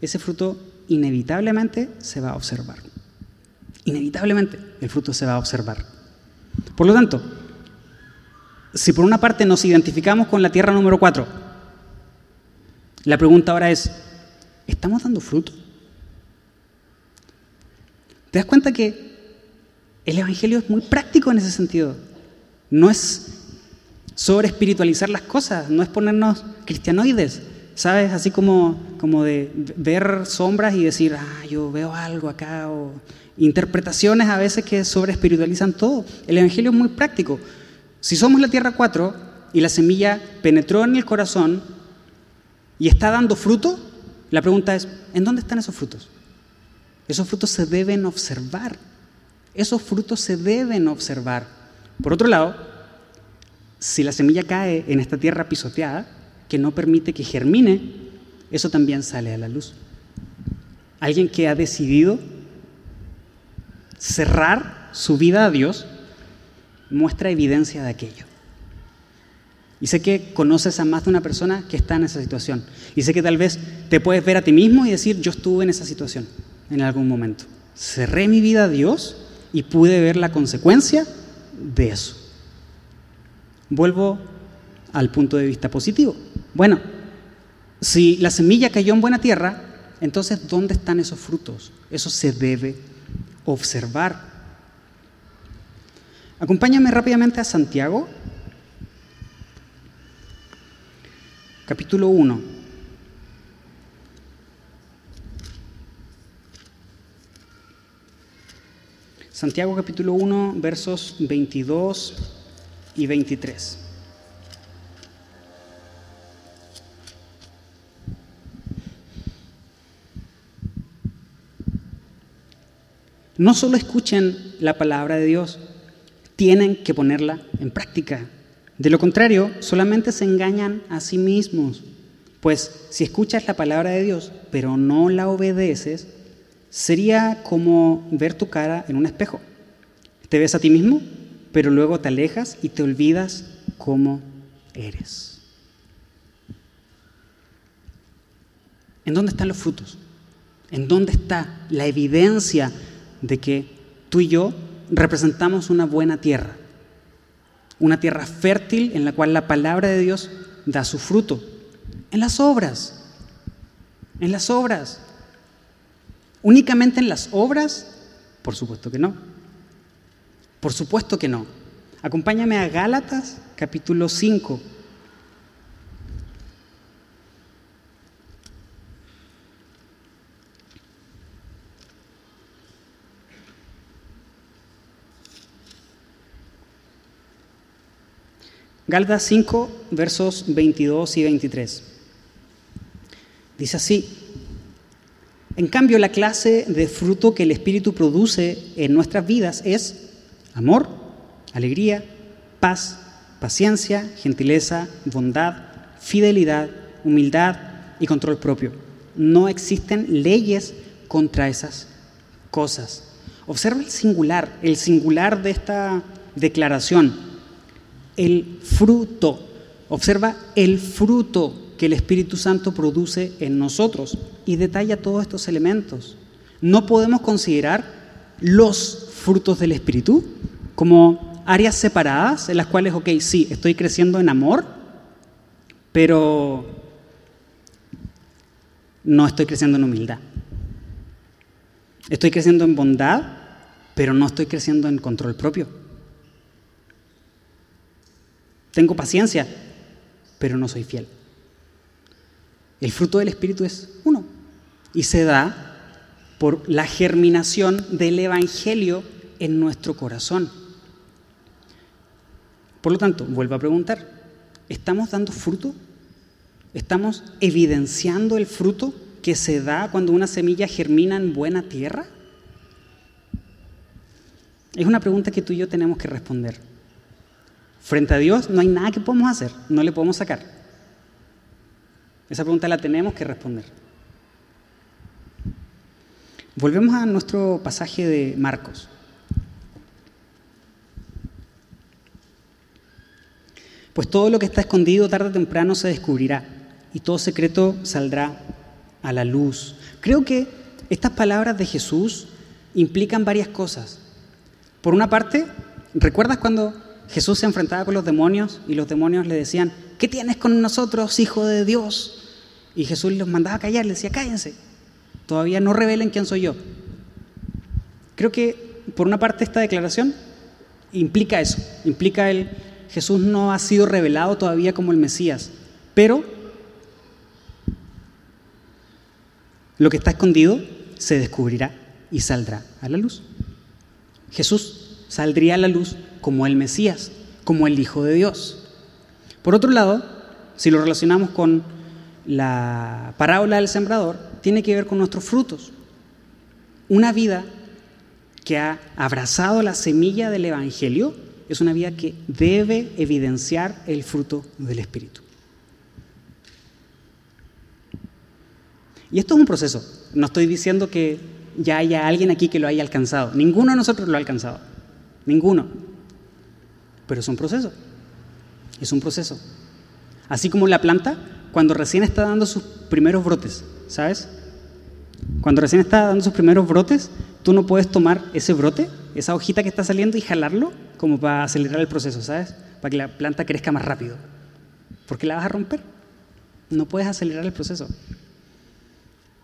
S1: ese fruto inevitablemente se va a observar. Inevitablemente el fruto se va a observar. Por lo tanto, si por una parte nos identificamos con la tierra número 4, la pregunta ahora es, ¿estamos dando fruto? ¿Te das cuenta que el Evangelio es muy práctico en ese sentido? No es sobre espiritualizar las cosas, no es ponernos cristianoides, ¿sabes? Así como, como de ver sombras y decir, ah, yo veo algo acá, o interpretaciones a veces que sobre espiritualizan todo. El Evangelio es muy práctico. Si somos la Tierra 4 y la semilla penetró en el corazón y está dando fruto, la pregunta es, ¿en dónde están esos frutos? Esos frutos se deben observar. Esos frutos se deben observar. Por otro lado, si la semilla cae en esta tierra pisoteada, que no permite que germine, eso también sale a la luz. Alguien que ha decidido cerrar su vida a Dios muestra evidencia de aquello. Y sé que conoces a más de una persona que está en esa situación. Y sé que tal vez te puedes ver a ti mismo y decir, yo estuve en esa situación en algún momento. Cerré mi vida a Dios y pude ver la consecuencia de eso. Vuelvo al punto de vista positivo. Bueno, si la semilla cayó en buena tierra, entonces ¿dónde están esos frutos? Eso se debe observar. Acompáñame rápidamente a Santiago, capítulo 1. Santiago capítulo 1, versos 22 y 23. No solo escuchen la palabra de Dios, tienen que ponerla en práctica. De lo contrario, solamente se engañan a sí mismos. Pues si escuchas la palabra de Dios, pero no la obedeces, sería como ver tu cara en un espejo. ¿Te ves a ti mismo? pero luego te alejas y te olvidas cómo eres. ¿En dónde están los frutos? ¿En dónde está la evidencia de que tú y yo representamos una buena tierra? Una tierra fértil en la cual la palabra de Dios da su fruto. En las obras. En las obras. ¿Únicamente en las obras? Por supuesto que no. Por supuesto que no. Acompáñame a Gálatas capítulo 5. Gálatas 5, versos 22 y 23. Dice así, en cambio la clase de fruto que el Espíritu produce en nuestras vidas es amor, alegría, paz, paciencia, gentileza, bondad, fidelidad, humildad y control propio. no existen leyes contra esas cosas. Observa el singular, el singular de esta declaración, el fruto. Observa el fruto que el Espíritu Santo produce en nosotros y detalla todos estos elementos. No podemos considerar los frutos del Espíritu como áreas separadas en las cuales, ok, sí, estoy creciendo en amor, pero no estoy creciendo en humildad. Estoy creciendo en bondad, pero no estoy creciendo en control propio. Tengo paciencia, pero no soy fiel. El fruto del Espíritu es uno y se da por la germinación del Evangelio en nuestro corazón. Por lo tanto, vuelvo a preguntar, ¿estamos dando fruto? ¿Estamos evidenciando el fruto que se da cuando una semilla germina en buena tierra? Es una pregunta que tú y yo tenemos que responder. Frente a Dios no hay nada que podemos hacer, no le podemos sacar. Esa pregunta la tenemos que responder. Volvemos a nuestro pasaje de Marcos. Pues todo lo que está escondido tarde o temprano se descubrirá y todo secreto saldrá a la luz. Creo que estas palabras de Jesús implican varias cosas. Por una parte, ¿recuerdas cuando Jesús se enfrentaba con los demonios y los demonios le decían, ¿qué tienes con nosotros, hijo de Dios? Y Jesús los mandaba a callar, le decía, cállense, todavía no revelen quién soy yo. Creo que por una parte esta declaración implica eso, implica el Jesús no ha sido revelado todavía como el Mesías, pero Lo que está escondido se descubrirá y saldrá a la luz. Jesús saldría a la luz como el Mesías, como el Hijo de Dios. Por otro lado, si lo relacionamos con la parábola del sembrador, tiene que ver con nuestros frutos. Una vida que ha abrazado la semilla del Evangelio es una vida que debe evidenciar el fruto del Espíritu. Y esto es un proceso. No estoy diciendo que ya haya alguien aquí que lo haya alcanzado. Ninguno de nosotros lo ha alcanzado. Ninguno. Pero es un proceso. Es un proceso. Así como la planta, cuando recién está dando sus primeros brotes, ¿sabes? Cuando recién está dando sus primeros brotes, tú no puedes tomar ese brote, esa hojita que está saliendo y jalarlo como para acelerar el proceso, ¿sabes? Para que la planta crezca más rápido. Porque la vas a romper. No puedes acelerar el proceso.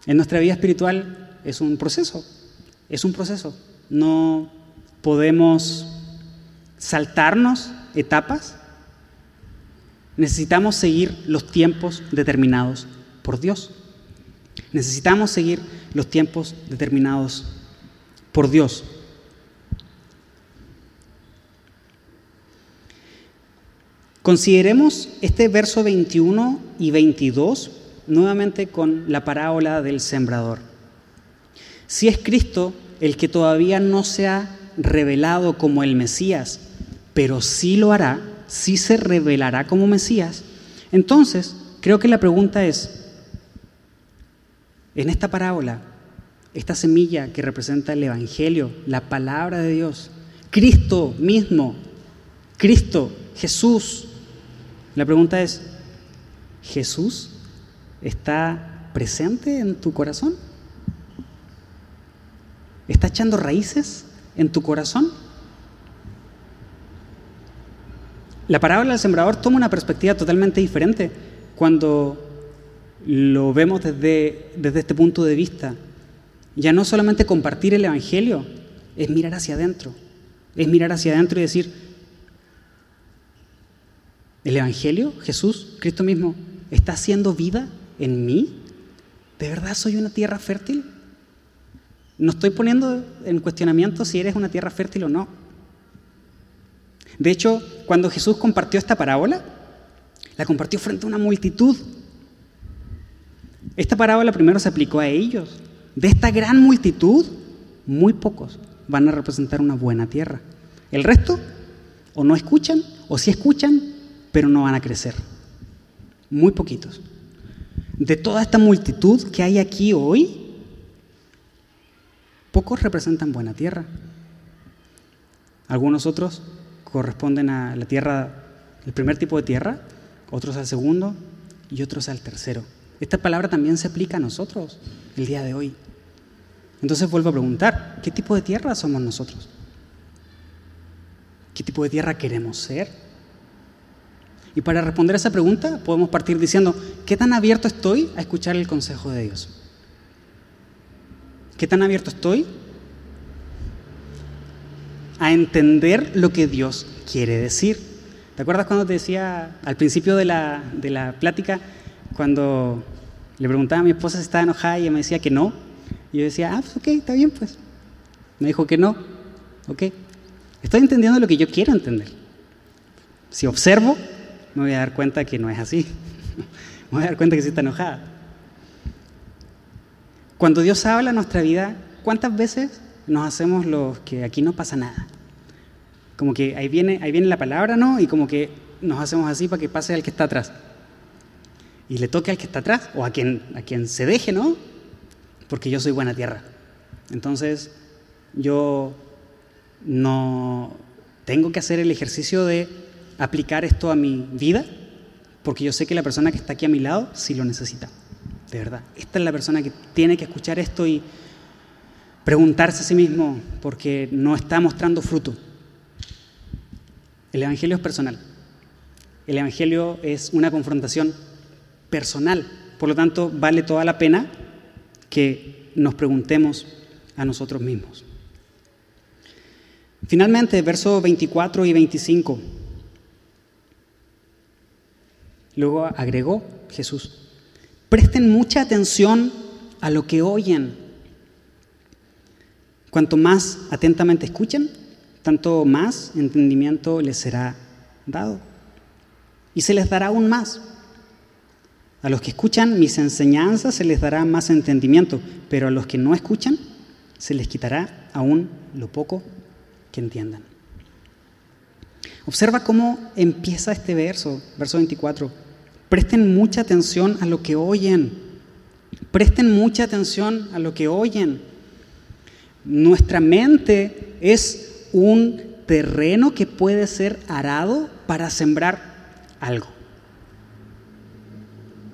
S1: En nuestra vida espiritual es un proceso, es un proceso. No podemos saltarnos etapas. Necesitamos seguir los tiempos determinados por Dios. Necesitamos seguir los tiempos determinados por Dios. Consideremos este verso 21 y 22 nuevamente con la parábola del sembrador. Si es Cristo el que todavía no se ha revelado como el Mesías, pero sí lo hará, sí se revelará como Mesías, entonces creo que la pregunta es, en esta parábola, esta semilla que representa el Evangelio, la palabra de Dios, Cristo mismo, Cristo, Jesús, la pregunta es, ¿Jesús está presente en tu corazón? ¿Está echando raíces en tu corazón? La parábola del sembrador toma una perspectiva totalmente diferente cuando lo vemos desde, desde este punto de vista. Ya no solamente compartir el Evangelio, es mirar hacia adentro. Es mirar hacia adentro y decir, el Evangelio, Jesús, Cristo mismo, está haciendo vida en mí? ¿De verdad soy una tierra fértil? No estoy poniendo en cuestionamiento si eres una tierra fértil o no. De hecho, cuando Jesús compartió esta parábola, la compartió frente a una multitud. Esta parábola primero se aplicó a ellos. De esta gran multitud, muy pocos van a representar una buena tierra. El resto, o no escuchan, o sí escuchan, pero no van a crecer. Muy poquitos. De toda esta multitud que hay aquí hoy, pocos representan buena tierra. Algunos otros corresponden a la tierra, el primer tipo de tierra, otros al segundo y otros al tercero. Esta palabra también se aplica a nosotros el día de hoy. Entonces vuelvo a preguntar, ¿qué tipo de tierra somos nosotros? ¿Qué tipo de tierra queremos ser? Y para responder a esa pregunta podemos partir diciendo, ¿qué tan abierto estoy a escuchar el consejo de Dios? ¿Qué tan abierto estoy a entender lo que Dios quiere decir? ¿Te acuerdas cuando te decía al principio de la, de la plática, cuando le preguntaba a mi esposa si estaba enojada y ella me decía que no? Y yo decía, ah, pues ok, está bien pues. Me dijo que no, ok. Estoy entendiendo lo que yo quiero entender. Si observo, me voy a dar cuenta que no es así. me voy a dar cuenta que sí está enojada. Cuando Dios habla en nuestra vida, ¿cuántas veces nos hacemos los que aquí no pasa nada? Como que ahí viene, ahí viene la palabra, ¿no? Y como que nos hacemos así para que pase al que está atrás. Y le toque al que está atrás, o a quien, a quien se deje, ¿no? Porque yo soy buena tierra. Entonces, yo no tengo que hacer el ejercicio de aplicar esto a mi vida, porque yo sé que la persona que está aquí a mi lado sí lo necesita. De verdad. Esta es la persona que tiene que escuchar esto y preguntarse a sí mismo, porque no está mostrando fruto. El Evangelio es personal. El Evangelio es una confrontación personal. Por lo tanto, vale toda la pena que nos preguntemos a nosotros mismos. Finalmente, versos 24 y 25. Luego agregó Jesús, presten mucha atención a lo que oyen. Cuanto más atentamente escuchen, tanto más entendimiento les será dado. Y se les dará aún más. A los que escuchan mis enseñanzas se les dará más entendimiento, pero a los que no escuchan se les quitará aún lo poco que entiendan. Observa cómo empieza este verso, verso 24. Presten mucha atención a lo que oyen. Presten mucha atención a lo que oyen. Nuestra mente es un terreno que puede ser arado para sembrar algo.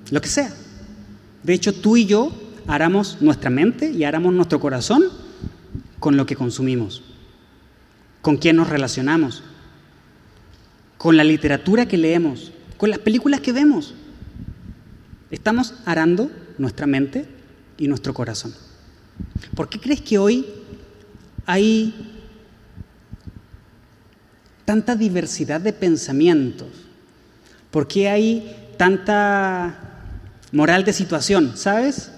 S1: Lo que sea. De hecho, tú y yo aramos nuestra mente y aramos nuestro corazón con lo que consumimos, con quién nos relacionamos, con la literatura que leemos, con las películas que vemos. Estamos arando nuestra mente y nuestro corazón. ¿Por qué crees que hoy hay tanta diversidad de pensamientos? ¿Por qué hay tanta moral de situación? ¿Sabes?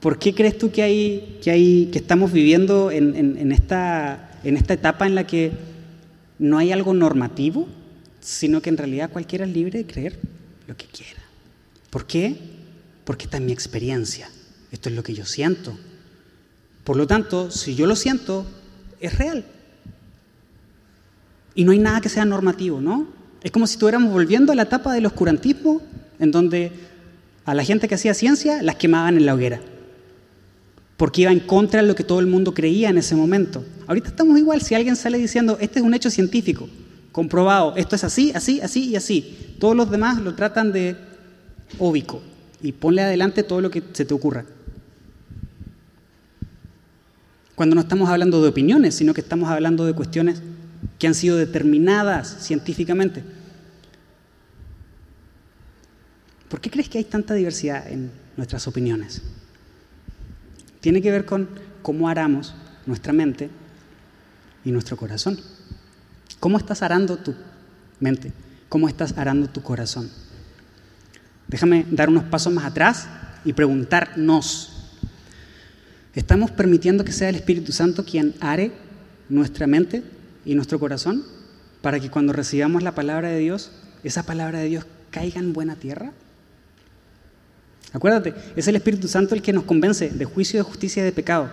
S1: ¿Por qué crees tú que, hay, que, estamos viviendo en, esta, en esta etapa en la que no hay algo normativo, sino que en realidad cualquiera es libre de creer lo que quiera? ¿Por qué? Porque esta es mi experiencia. Esto es lo que yo siento. Por lo tanto, si yo lo siento, es real y no hay nada que sea normativo, ¿no? Es como si estuviéramos volviendo a la etapa del oscurantismo, en donde a la gente que hacía ciencia las quemaban en la hoguera, porque iba en contra de lo que todo el mundo creía en ese momento. Ahorita estamos igual, si alguien sale diciendo, este es un hecho científico, comprobado, esto es así, así, así y así, todos los demás lo tratan de óbico y ponle adelante todo lo que se te ocurra. Cuando no estamos hablando de opiniones, sino que estamos hablando de cuestiones que han sido determinadas científicamente. ¿Por qué crees que hay tanta diversidad en nuestras opiniones? Tiene que ver con cómo aramos nuestra mente y nuestro corazón. ¿Cómo estás arando tu mente? ¿Cómo estás arando tu corazón? Déjame dar unos pasos más atrás y preguntarnos, ¿estamos permitiendo que sea el Espíritu Santo quien are nuestra mente y nuestro corazón para que cuando recibamos la palabra de Dios, esa palabra de Dios caiga en buena tierra? Acuérdate, es el Espíritu Santo el que nos convence de juicio, de justicia y de pecado.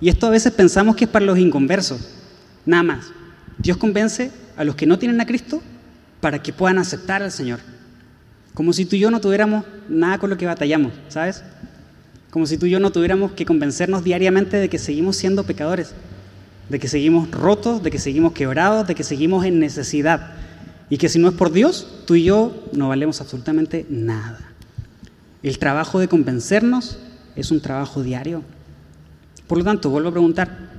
S1: Y esto a veces pensamos que es para los inconversos, nada más. Dios convence a los que no tienen a Cristo para que puedan aceptar al Señor. Como si tú y yo no tuviéramos nada con lo que batallamos, ¿sabes? Como si tú y yo no tuviéramos que convencernos diariamente de que seguimos siendo pecadores, de que seguimos rotos, de que seguimos quebrados, de que seguimos en necesidad. Y que si no es por Dios, tú y yo no valemos absolutamente nada. El trabajo de convencernos es un trabajo diario. Por lo tanto, vuelvo a preguntar,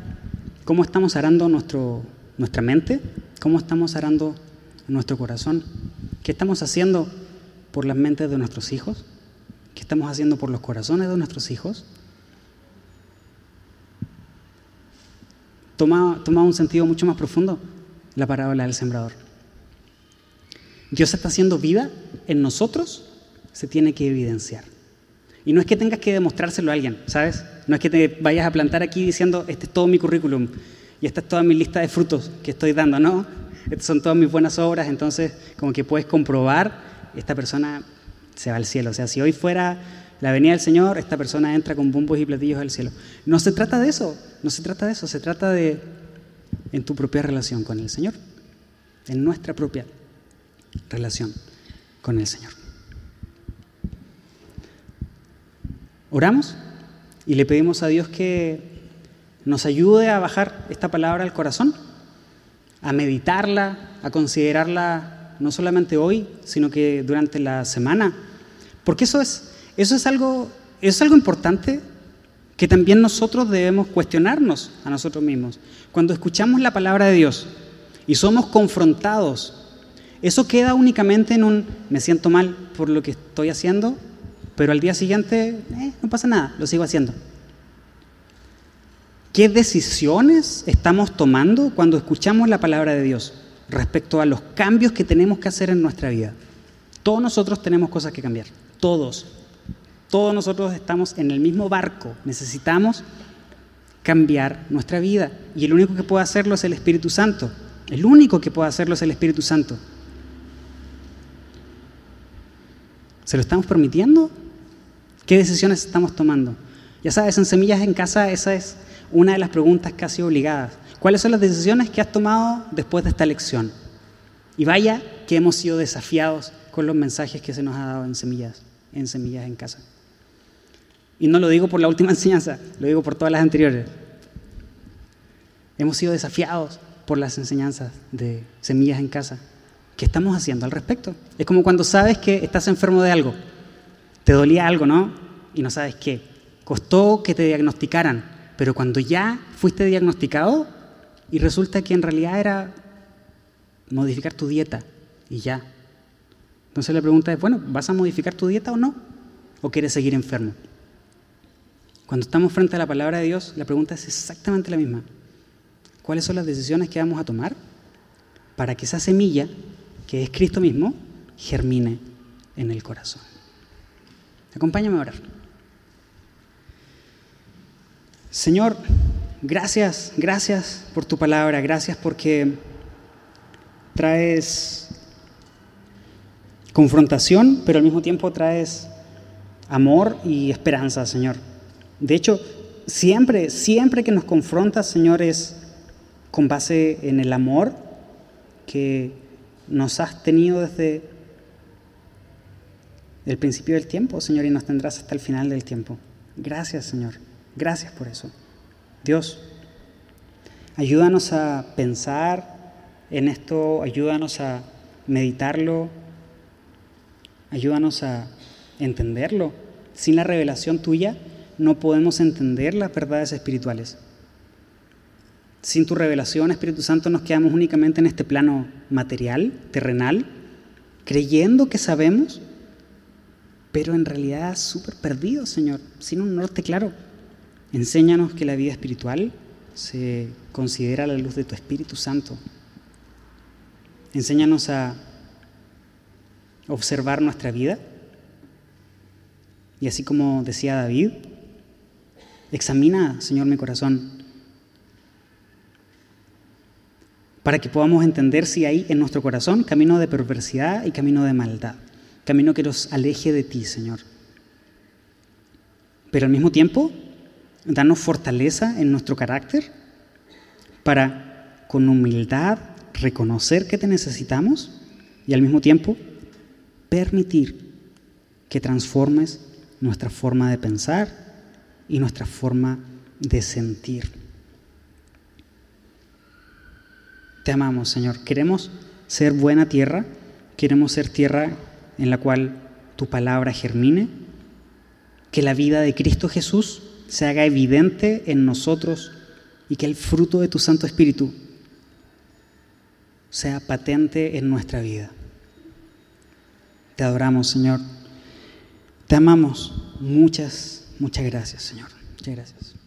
S1: ¿cómo estamos arando nuestro, nuestra mente? ¿Cómo estamos arando nuestro corazón? ¿Qué estamos haciendo por las mentes de nuestros hijos? ¿Qué estamos haciendo por los corazones de nuestros hijos? Toma, toma un sentido mucho más profundo la parábola del sembrador. Dios está haciendo vida en nosotros, se tiene que evidenciar. Y no es que tengas que demostrárselo a alguien, ¿sabes? No es que te vayas a plantar aquí diciendo, este es todo mi currículum y esta es toda mi lista de frutos que estoy dando, no. Estas son todas mis buenas obras, entonces como que puedes comprobar, esta persona se va al cielo. O sea, si hoy fuera la venida del Señor, esta persona entra con bombos y platillos al cielo. No se trata de eso, no se trata de eso, se trata de en tu propia relación con el Señor, en nuestra propia relación con el Señor. Oramos y le pedimos a Dios que nos ayude a bajar esta palabra al corazón, a meditarla, a considerarla no solamente hoy, sino que durante la semana. Porque eso es, eso es, algo, es algo importante que también nosotros debemos cuestionarnos a nosotros mismos. Cuando escuchamos la palabra de Dios y somos confrontados eso queda únicamente en un me siento mal por lo que estoy haciendo, pero al día siguiente eh, no pasa nada, lo sigo haciendo. ¿Qué decisiones estamos tomando cuando escuchamos la palabra de Dios respecto a los cambios que tenemos que hacer en nuestra vida? Todos nosotros tenemos cosas que cambiar, todos. Todos nosotros estamos en el mismo barco, necesitamos cambiar nuestra vida y el único que puede hacerlo es el Espíritu Santo. El único que puede hacerlo es el Espíritu Santo. ¿Se lo estamos permitiendo? ¿Qué decisiones estamos tomando? Ya sabes, en Semillas en Casa esa es una de las preguntas casi obligadas. ¿Cuáles son las decisiones que has tomado después de esta lección? Y vaya que hemos sido desafiados con los mensajes que se nos ha dado en Semillas, en Semillas en Casa. Y no lo digo por la última enseñanza, lo digo por todas las anteriores. Hemos sido desafiados por las enseñanzas de Semillas en Casa. ¿Qué estamos haciendo al respecto? Es como cuando sabes que estás enfermo de algo. Te dolía algo, ¿no? Y no sabes qué. Costó que te diagnosticaran, pero cuando ya fuiste diagnosticado y resulta que en realidad era modificar tu dieta y ya. Entonces la pregunta es, bueno, ¿vas a modificar tu dieta o no? ¿O quieres seguir enfermo? Cuando estamos frente a la palabra de Dios, la pregunta es exactamente la misma. ¿Cuáles son las decisiones que vamos a tomar para que esa semilla que es Cristo mismo, germine en el corazón. Acompáñame a orar. Señor, gracias, gracias por tu palabra, gracias porque traes confrontación, pero al mismo tiempo traes amor y esperanza, Señor. De hecho, siempre, siempre que nos confrontas, Señor, es con base en el amor que nos has tenido desde el principio del tiempo, Señor, y nos tendrás hasta el final del tiempo. Gracias, Señor. Gracias por eso. Dios, ayúdanos a pensar en esto, ayúdanos a meditarlo, ayúdanos a entenderlo. Sin la revelación tuya no podemos entender las verdades espirituales. Sin tu revelación, Espíritu Santo, nos quedamos únicamente en este plano material, terrenal, creyendo que sabemos, pero en realidad súper perdidos, Señor, sin un norte claro. Enséñanos que la vida espiritual se considera la luz de tu Espíritu Santo. Enséñanos a observar nuestra vida. Y así como decía David, examina, Señor, mi corazón para que podamos entender si hay en nuestro corazón camino de perversidad y camino de maldad, camino que nos aleje de ti, Señor. Pero al mismo tiempo, danos fortaleza en nuestro carácter para con humildad reconocer que te necesitamos y al mismo tiempo permitir que transformes nuestra forma de pensar y nuestra forma de sentir. Te amamos, Señor. Queremos ser buena tierra, queremos ser tierra en la cual tu palabra germine, que la vida de Cristo Jesús se haga evidente en nosotros y que el fruto de tu Santo Espíritu sea patente en nuestra vida. Te adoramos, Señor. Te amamos. Muchas, muchas gracias, Señor. Muchas gracias.